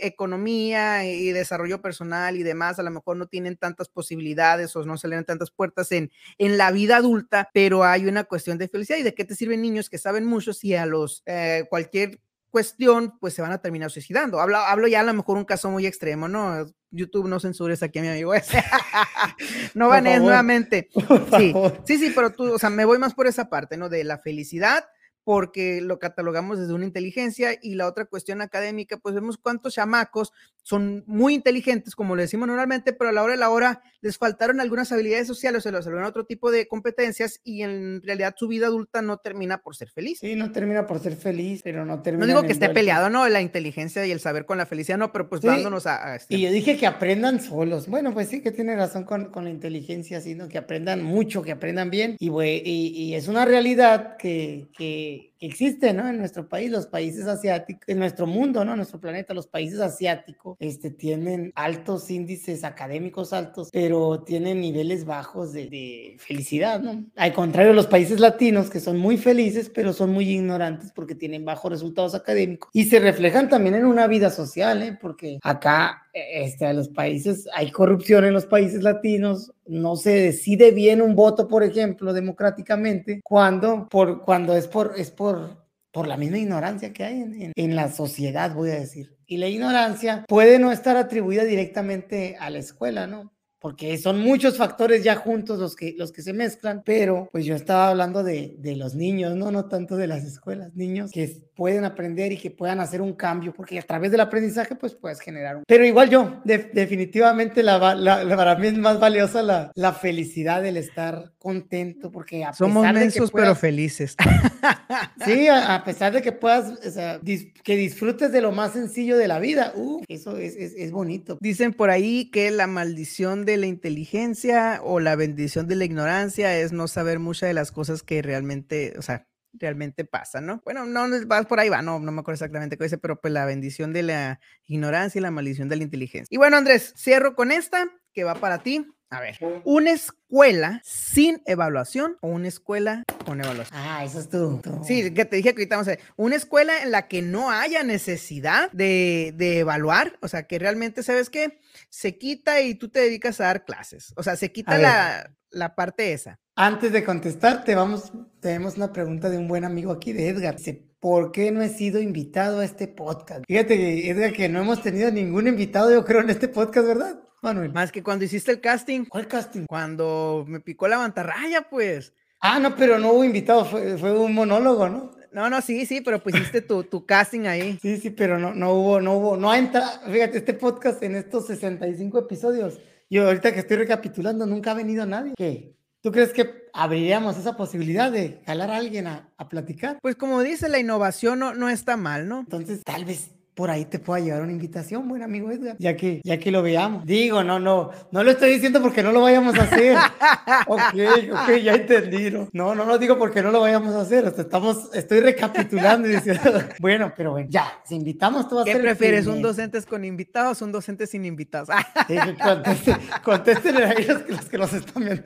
economía y desarrollo personal y demás, a lo mejor no tienen tantas posibilidades o no se leen tantas puertas en, en la vida adulta, pero hay una cuestión de felicidad y de qué te sirven niños que saben mucho si a los eh, cualquier cuestión, pues se van a terminar suicidando. Hablo, hablo ya a lo mejor un caso muy extremo, ¿no? YouTube no censures aquí a mi amigo ese. no banees nuevamente. Sí, sí, sí, pero tú, o sea, me voy más por esa parte, ¿no? De la felicidad porque lo catalogamos desde una inteligencia y la otra cuestión académica, pues vemos cuántos chamacos son muy inteligentes, como le decimos normalmente, pero a la hora de la hora les faltaron algunas habilidades sociales, o se les salieron otro tipo de competencias y en realidad su vida adulta no termina por ser feliz. Sí, no termina por ser feliz, pero no termina. No digo que esté peleado, ¿no? La inteligencia y el saber con la felicidad, no, pero pues dándonos a... Este y yo dije que aprendan solos. Bueno, pues sí que tiene razón con, con la inteligencia, sino que aprendan mucho, que aprendan bien. Y, y, y es una realidad que, que existe, ¿no? En nuestro país, los países asiáticos, en nuestro mundo, ¿no? Nuestro planeta, los países asiáticos, este, tienen altos índices académicos altos, pero tienen niveles bajos de, de felicidad, ¿no? Al contrario, los países latinos, que son muy felices, pero son muy ignorantes porque tienen bajos resultados académicos y se reflejan también en una vida social, ¿eh? Porque acá este, los países, hay corrupción en los países latinos, no se decide bien un voto, por ejemplo, democráticamente, cuando, por, cuando es, por, es por, por la misma ignorancia que hay en, en la sociedad, voy a decir. Y la ignorancia puede no estar atribuida directamente a la escuela, ¿no? porque son muchos factores ya juntos los que, los que se mezclan, pero pues yo estaba hablando de, de, los niños, ¿no? No tanto de las escuelas, niños que pueden aprender y que puedan hacer un cambio, porque a través del aprendizaje pues puedes generar un... Pero igual yo, definitivamente la, la, para mí es más valiosa la, la felicidad del estar contento, porque a Somos pesar de que pero felices. sí, a, pesar de que puedas, o sea, que disfrutes de lo más sencillo de la vida, uh, eso es, es, es bonito. Dicen por ahí que la maldición de la inteligencia o la bendición de la ignorancia es no saber muchas de las cosas que realmente, o sea, realmente pasan, ¿no? Bueno, no vas por ahí va, no, no me acuerdo exactamente qué dice, pero pues la bendición de la ignorancia y la maldición de la inteligencia. Y bueno, Andrés, cierro con esta que va para ti. A ver, una escuela sin evaluación o una escuela con evaluación. Ah, eso es tú. Sí, que te dije que ahorita vamos a ver. Una escuela en la que no haya necesidad de, de, evaluar, o sea, que realmente, ¿sabes qué? Se quita y tú te dedicas a dar clases. O sea, se quita la, la, parte esa. Antes de contestarte, vamos, tenemos una pregunta de un buen amigo aquí, de Edgar. Dice, ¿por qué no he sido invitado a este podcast? Fíjate, Edgar, que no hemos tenido ningún invitado, yo creo, en este podcast, ¿verdad? Manuel. Más que cuando hiciste el casting. ¿Cuál casting? Cuando me picó la mantarraya, pues. Ah, no, pero no hubo invitado, fue, un monólogo, ¿no? No, no, sí, sí, pero pusiste tu, tu casting ahí. Sí, sí, pero no, no hubo, no hubo, no ha entrado, fíjate, este podcast en estos 65 episodios, yo ahorita que estoy recapitulando, nunca ha venido nadie. ¿Qué? ¿Tú crees que abriríamos esa posibilidad de jalar a alguien a, a platicar? Pues como dice, la innovación no, no está mal, ¿no? Entonces, tal vez por ahí te pueda llevar una invitación, buen amigo Edgar, ya que, ya que lo veamos. Digo, no, no, no lo estoy diciendo porque no lo vayamos a hacer. ok, ok, ya entendí. No, no, lo digo porque no lo vayamos a hacer. estamos, estoy recapitulando y diciendo, bueno, pero bueno, ya, si invitamos, tú vas a ¿Qué prefieres, un docente con invitados o un docente sin invitados? contesten, ahí los, los que los están viendo.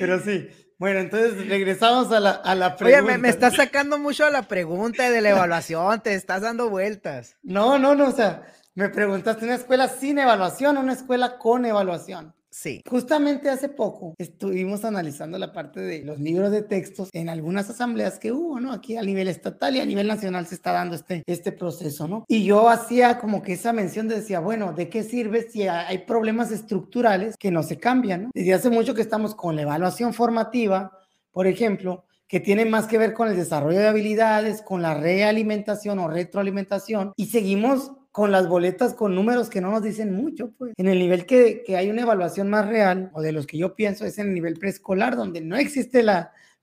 Pero sí, bueno, entonces regresamos a la, a la pregunta. Oye, me, estás sacando mucho a la pregunta de la evaluación, te estás dando vueltas. No, no, no, o sea, me preguntaste, ¿una escuela sin evaluación o una escuela con evaluación? Sí. Justamente hace poco estuvimos analizando la parte de los libros de textos en algunas asambleas que hubo, ¿no? Aquí a nivel estatal y a nivel nacional se está dando este, este proceso, ¿no? Y yo hacía como que esa mención de decía, bueno, ¿de qué sirve si hay problemas estructurales que no se cambian, ¿no? Desde hace mucho que estamos con la evaluación formativa, por ejemplo, que tiene más que ver con el desarrollo de habilidades, con la realimentación o retroalimentación, y seguimos con las boletas con números que no nos dicen mucho, pues. En el nivel que, que, hay una evaluación más real, o de los que yo pienso, es en el nivel preescolar, donde no existe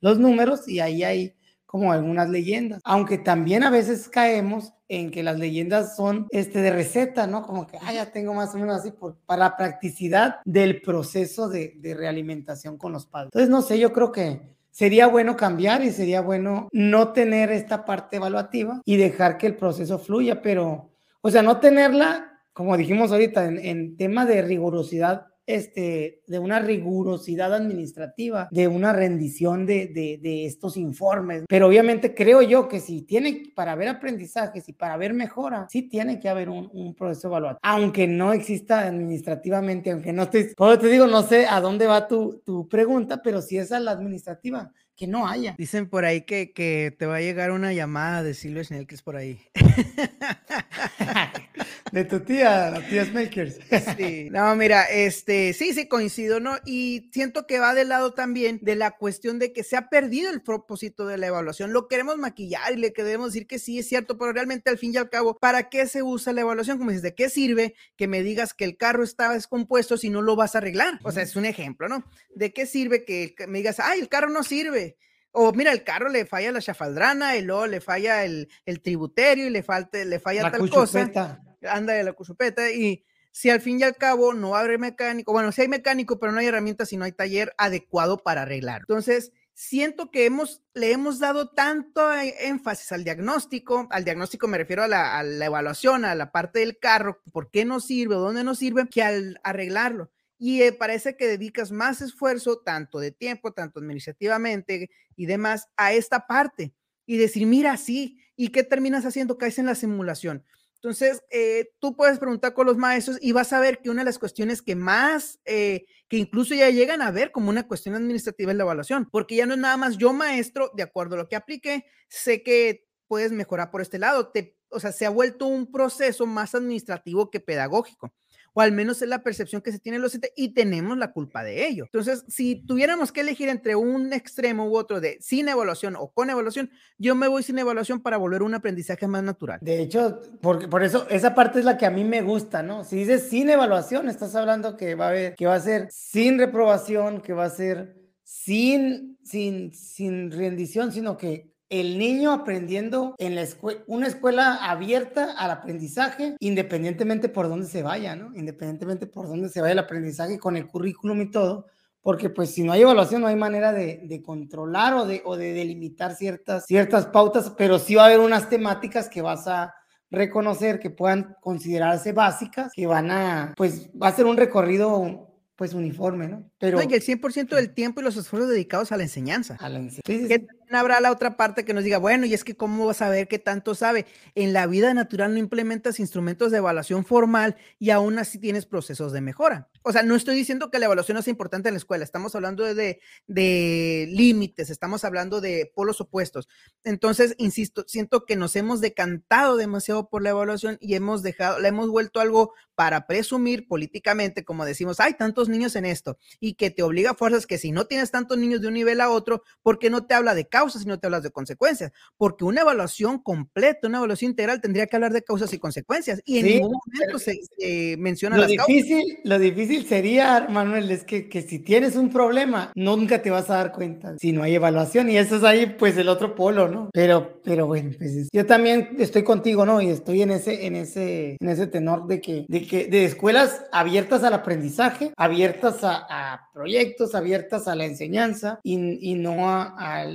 los números y ahí hay como algunas leyendas. Aunque también a veces caemos en que las leyendas son este, de receta, ¿no? Como que, ah, ya tengo más o menos así, por, para practicidad del proceso de, de realimentación con los padres. Entonces, no sé, yo creo que sería bueno cambiar y sería bueno no tener esta parte evaluativa y dejar que el proceso fluya, pero o sea, no tenerla, como dijimos ahorita, en, tema de rigurosidad este, de una rigurosidad administrativa, de una rendición de, de, estos informes. Pero obviamente creo yo que si tiene, para haber aprendizajes y para haber mejora, sí tiene que haber un, un proceso evaluativo, aunque no exista administrativamente, aunque no estoy, como te digo, no sé a dónde va tu, tu pregunta, pero si es a la administrativa, que no haya. Dicen por ahí que, que te va a llegar una llamada de Silvia Schnell, que es por ahí. de tu tía, la tía Smakers. sí, no, mira, este, sí, sí, coincido, ¿no? Y siento que va del lado también de la cuestión de que se ha perdido el propósito de la evaluación. Lo queremos maquillar y le queremos decir que sí es cierto, pero realmente al fin y al cabo, ¿para qué se usa la evaluación? Como dices, ¿de qué sirve que me digas que el carro está descompuesto si no lo vas a arreglar? O sea, es un ejemplo, ¿no? ¿De qué sirve que me digas, ay, el carro no sirve? O mira, el carro le falla la chafaldrana y luego le falla el, el tributerio y le, falta, le falla la tal cosa. Anda de la cuchupeta y si al fin y al cabo no abre mecánico, bueno, si hay mecánico, pero no hay herramientas y no hay taller adecuado para arreglar. Entonces, siento que hemos, le hemos dado tanto énfasis al diagnóstico, al diagnóstico me refiero a la, a la evaluación, a la parte del carro, por qué no sirve, dónde no sirve, que al arreglarlo y eh, parece que dedicas más esfuerzo, tanto de tiempo, tanto administrativamente y demás, a esta parte y decir, mira, sí, ¿y qué terminas haciendo? Caes en la simulación. Entonces, eh, tú puedes preguntar con los maestros y vas a ver que una de las cuestiones que más, eh, que incluso ya llegan a ver como una cuestión administrativa es la evaluación, porque ya no es nada más yo maestro, de acuerdo a lo que aplique, sé que puedes mejorar por este lado. Te, o sea, se ha vuelto un proceso más administrativo que pedagógico o al menos es la percepción que se tiene los y tenemos la culpa de ello. Entonces, si tuviéramos que elegir entre un extremo u otro de sin evaluación o con evaluación, yo me voy sin evaluación para volver a un aprendizaje más natural. De hecho, por, por eso esa parte es la que a mí me gusta, ¿no? Si dices sin evaluación, estás hablando que va a haber, que va a ser sin reprobación, que va a ser sin, sin, sin rendición, sino que el niño aprendiendo en la escuela, una escuela abierta al aprendizaje, independientemente por dónde se vaya, ¿no? Independientemente por dónde se vaya el aprendizaje con el currículum y todo, porque pues si no hay evaluación no hay manera de, controlar o de, o de delimitar ciertas, ciertas pautas, pero sí va a haber unas temáticas que vas a reconocer que puedan considerarse básicas, que van a, pues va a ser un recorrido pues uniforme, ¿no? Pero... y el 100% del tiempo y los esfuerzos dedicados a la enseñanza. A la enseñanza habrá la otra parte que nos diga, bueno, y es que cómo vas a ver qué tanto sabe. En la vida natural no implementas instrumentos de evaluación formal y aún así tienes procesos de mejora. O sea, no estoy diciendo que la evaluación no sea importante en la escuela, estamos hablando de, de, límites, estamos hablando de polos opuestos. Entonces, insisto, siento que nos hemos decantado demasiado por la evaluación y hemos dejado, la hemos vuelto algo para presumir políticamente, como decimos, hay tantos niños en esto y que te obliga a fuerzas que si no tienes tantos niños de un nivel a otro, ¿por qué no te habla de causas y no te hablas de consecuencias, porque una evaluación completa, una evaluación integral tendría que hablar de causas y consecuencias y en ningún momento se, menciona lo las difícil, causas. Lo difícil sería, Manuel, es que, que si tienes un problema, nunca te vas a dar cuenta si no hay evaluación y eso es ahí pues el otro polo, ¿no? Pero, pero bueno, pues yo también estoy contigo, ¿no? Y estoy en ese, en ese, en ese tenor de que, de que, de escuelas abiertas al aprendizaje, abiertas a, a proyectos, abiertas a la enseñanza y, y no a,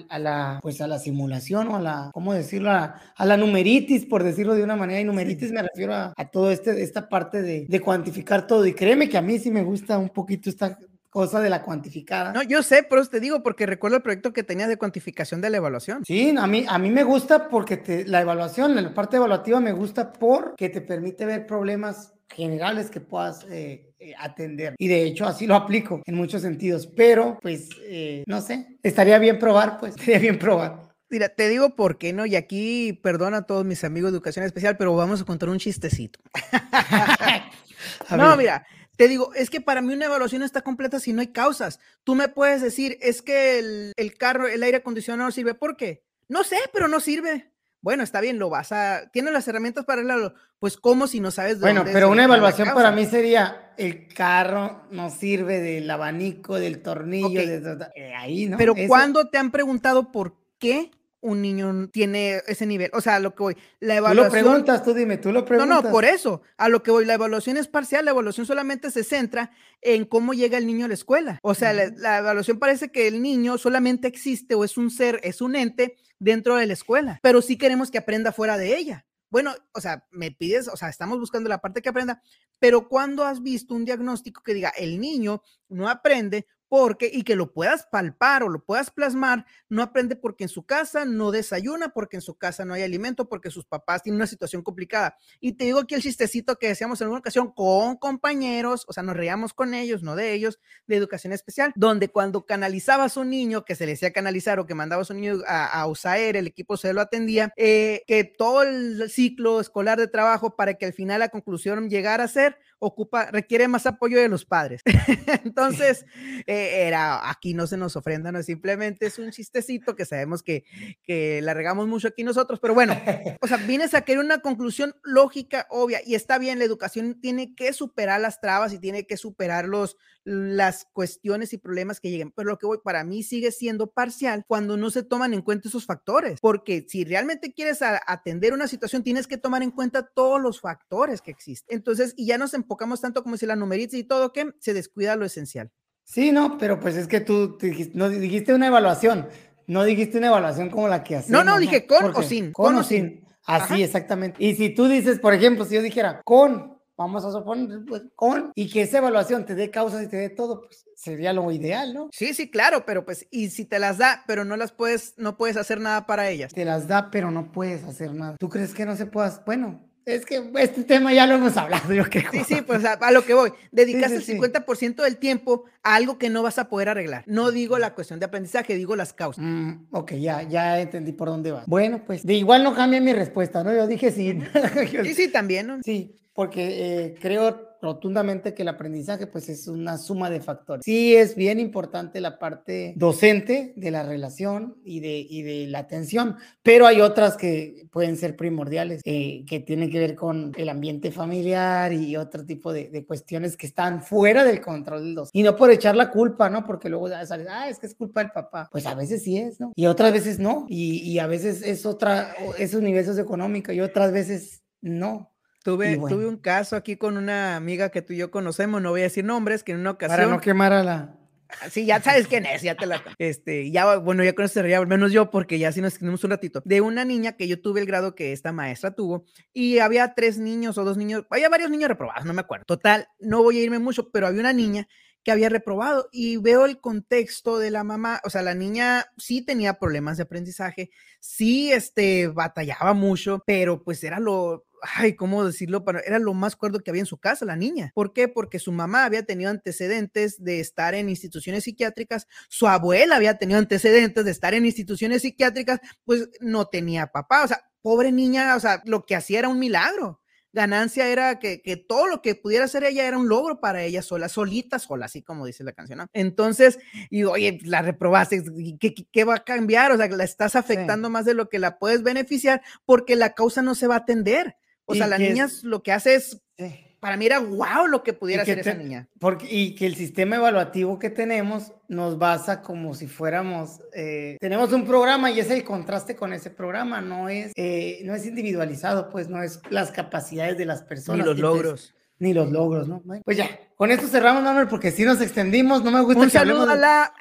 a, la, pues a la simulación o a la, ¿cómo decirlo? A, la numeritis, por decirlo de una manera. Y numeritis me refiero a, a todo este, esta parte de, de cuantificar todo. Y créeme que a mí sí me gusta un poquito esta, cosa de la cuantificada. No, yo sé, pero te digo, porque recuerdo el proyecto que tenías de cuantificación de la evaluación. Sí, a mí, a mí me gusta porque te, la evaluación, la parte evaluativa me gusta porque te permite ver problemas generales que puedas eh, eh, atender. Y de hecho así lo aplico en muchos sentidos, pero pues eh, no sé, estaría bien probar, pues estaría bien probar. Mira, te digo por qué, ¿no? Y aquí, perdona a todos mis amigos de educación especial, pero vamos a contar un chistecito. no, mira, te digo, es que para mí una evaluación está completa si no hay causas. Tú me puedes decir, es que el, carro, el aire acondicionado no sirve. ¿Por qué? No sé, pero no sirve. Bueno, está bien, lo vas a. ¿Tienes las herramientas para arreglarlo? Pues, ¿cómo si no sabes de Bueno, pero una evaluación para mí sería: el carro no sirve del abanico, del tornillo, de, eh, ahí, ¿no? Pero, ¿cuándo te han preguntado por qué un niño tiene ese nivel. O sea, a lo que voy, la evaluación. Tú lo preguntas, tú dime, tú lo preguntas. No, no, por eso, a lo que voy, la evaluación es parcial, la evaluación solamente se centra en cómo llega el niño a la escuela. O sea, la, evaluación parece que el niño solamente existe o es un ser, es un ente dentro de la escuela, pero sí queremos que aprenda fuera de ella. Bueno, o sea, me pides, o sea, estamos buscando la parte que aprenda, pero cuando has visto un diagnóstico que diga el niño no aprende porque, y que lo puedas palpar o lo puedas plasmar, no aprende porque en su casa no desayuna, porque en su casa no hay alimento, porque sus papás tienen una situación complicada. Y te digo aquí el chistecito que decíamos en una ocasión con compañeros, o sea, nos reíamos con ellos, no de ellos, de educación especial, donde cuando canalizabas un niño, que se le decía canalizar o que mandabas un niño a, a USAER, el equipo se lo atendía, eh, que todo el ciclo escolar de trabajo para que al final la conclusión llegara a ser, ocupa, requiere más apoyo de los padres. Entonces, eh, era, aquí no se nos ofrenda, no simplemente es un chistecito que sabemos que, que la regamos mucho aquí nosotros, pero bueno, o sea, vienes a querer una conclusión lógica, obvia, y está bien, la educación tiene que superar las trabas y tiene que superar los, las cuestiones y problemas que lleguen, pero lo que voy, para mí sigue siendo parcial cuando no se toman en cuenta esos factores, porque si realmente quieres atender una situación, tienes que tomar en cuenta todos los factores que existen. Entonces, y ya nos enfocamos tanto como si la numeriza y todo, que se descuida lo esencial. Sí, no, pero pues es que tú dijiste, no, dijiste una evaluación, no dijiste una evaluación como la que hacemos. No, no, dije con o sin. Con, o sin. Así, exactamente. Y si tú dices, por ejemplo, si yo dijera con, vamos a suponer pues, con, y que esa evaluación te dé causas y te dé todo, pues sería lo ideal, ¿no? Sí, sí, claro, pero pues, y si te las da, pero no las puedes, no puedes hacer nada para ellas. Te las da, pero no puedes hacer nada. ¿Tú crees que no se puedas? Bueno, es que este tema ya lo hemos hablado, yo creo. Sí, sí, pues a, lo que voy. Dedicas el 50% del tiempo a algo que no vas a poder arreglar. No digo la cuestión de aprendizaje, digo las causas. Mm, ok, ya, ya entendí por dónde va. Bueno, pues de igual no cambia mi respuesta, ¿no? Yo dije sí. sí, sí, también, ¿no? Sí, porque eh, creo rotundamente que el aprendizaje pues es una suma de factores. Sí es bien importante la parte docente de la relación y de, y de la atención, pero hay otras que pueden ser primordiales, eh, que tienen que ver con el ambiente familiar y otro tipo de, de, cuestiones que están fuera del control del docente. Y no por echar la culpa, ¿no? Porque luego sales, ah, es que es culpa del papá. Pues a veces sí es, ¿no? Y otras veces no. Y, y a veces es otra, es universos económicos y otras veces no. Tuve, tuve un caso aquí con una amiga que tú y yo conocemos, no voy a decir nombres, que en una ocasión. Para no quemar a la. Ah, sí, ya sabes quién es, ya te la. Este, ya, bueno, ya con eso al menos yo, porque ya sí nos escribimos un ratito. De una niña que yo tuve el grado que esta maestra tuvo, y había tres niños o dos niños, había varios niños reprobados, no me acuerdo. Total, no voy a irme mucho, pero había una niña que había reprobado y veo el contexto de la mamá, o sea, la niña sí tenía problemas de aprendizaje, sí, este, batallaba mucho, pero pues era lo, ay, ¿cómo decirlo? Era lo más cuerdo que había en su casa, la niña. ¿Por qué? Porque su mamá había tenido antecedentes de estar en instituciones psiquiátricas, su abuela había tenido antecedentes de estar en instituciones psiquiátricas, pues no tenía papá, o sea, pobre niña, o sea, lo que hacía era un milagro. ganancia era que, que, todo lo que pudiera hacer ella era un logro para ella sola, solita, sola, así como dice la canción. ¿no? Entonces, y oye, la reprobaste, ¿qué, ¿qué, va a cambiar? O sea, la estás afectando sí. más de lo que la puedes beneficiar porque la causa no se va a atender. O sea, la niña es... lo que hace es... Sí para mí era wow lo que pudiera que hacer te, esa niña. Porque, y que el sistema evaluativo que tenemos nos basa como si fuéramos, eh, tenemos un programa y es el contraste con ese programa, no es, eh, no es individualizado, pues no es las capacidades de las personas. Ni los logros. Ni los logros, ¿no? Pues ya, con esto cerramos, Manuel, porque si nos extendimos, no me gusta Un que saludo hablemos a la...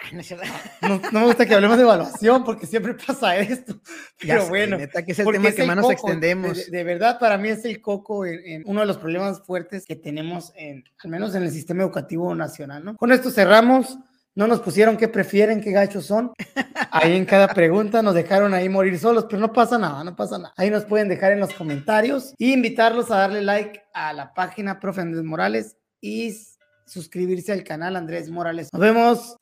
no, no, me gusta que hablemos de evaluación, porque siempre pasa esto. Pero sé, bueno, neta, que es el tema es que más nos extendemos. De, de, verdad, para mí es el coco en, en, uno de los problemas fuertes que tenemos, en, al menos en el sistema educativo nacional, ¿no? Con esto cerramos. No nos pusieron qué prefieren, qué gachos son. Ahí en cada pregunta nos dejaron ahí morir solos, pero no pasa nada, no pasa nada. Ahí nos pueden dejar en los comentarios y invitarlos a darle like a la página Profe Andrés Morales y suscribirse al canal Andrés Morales. Nos vemos.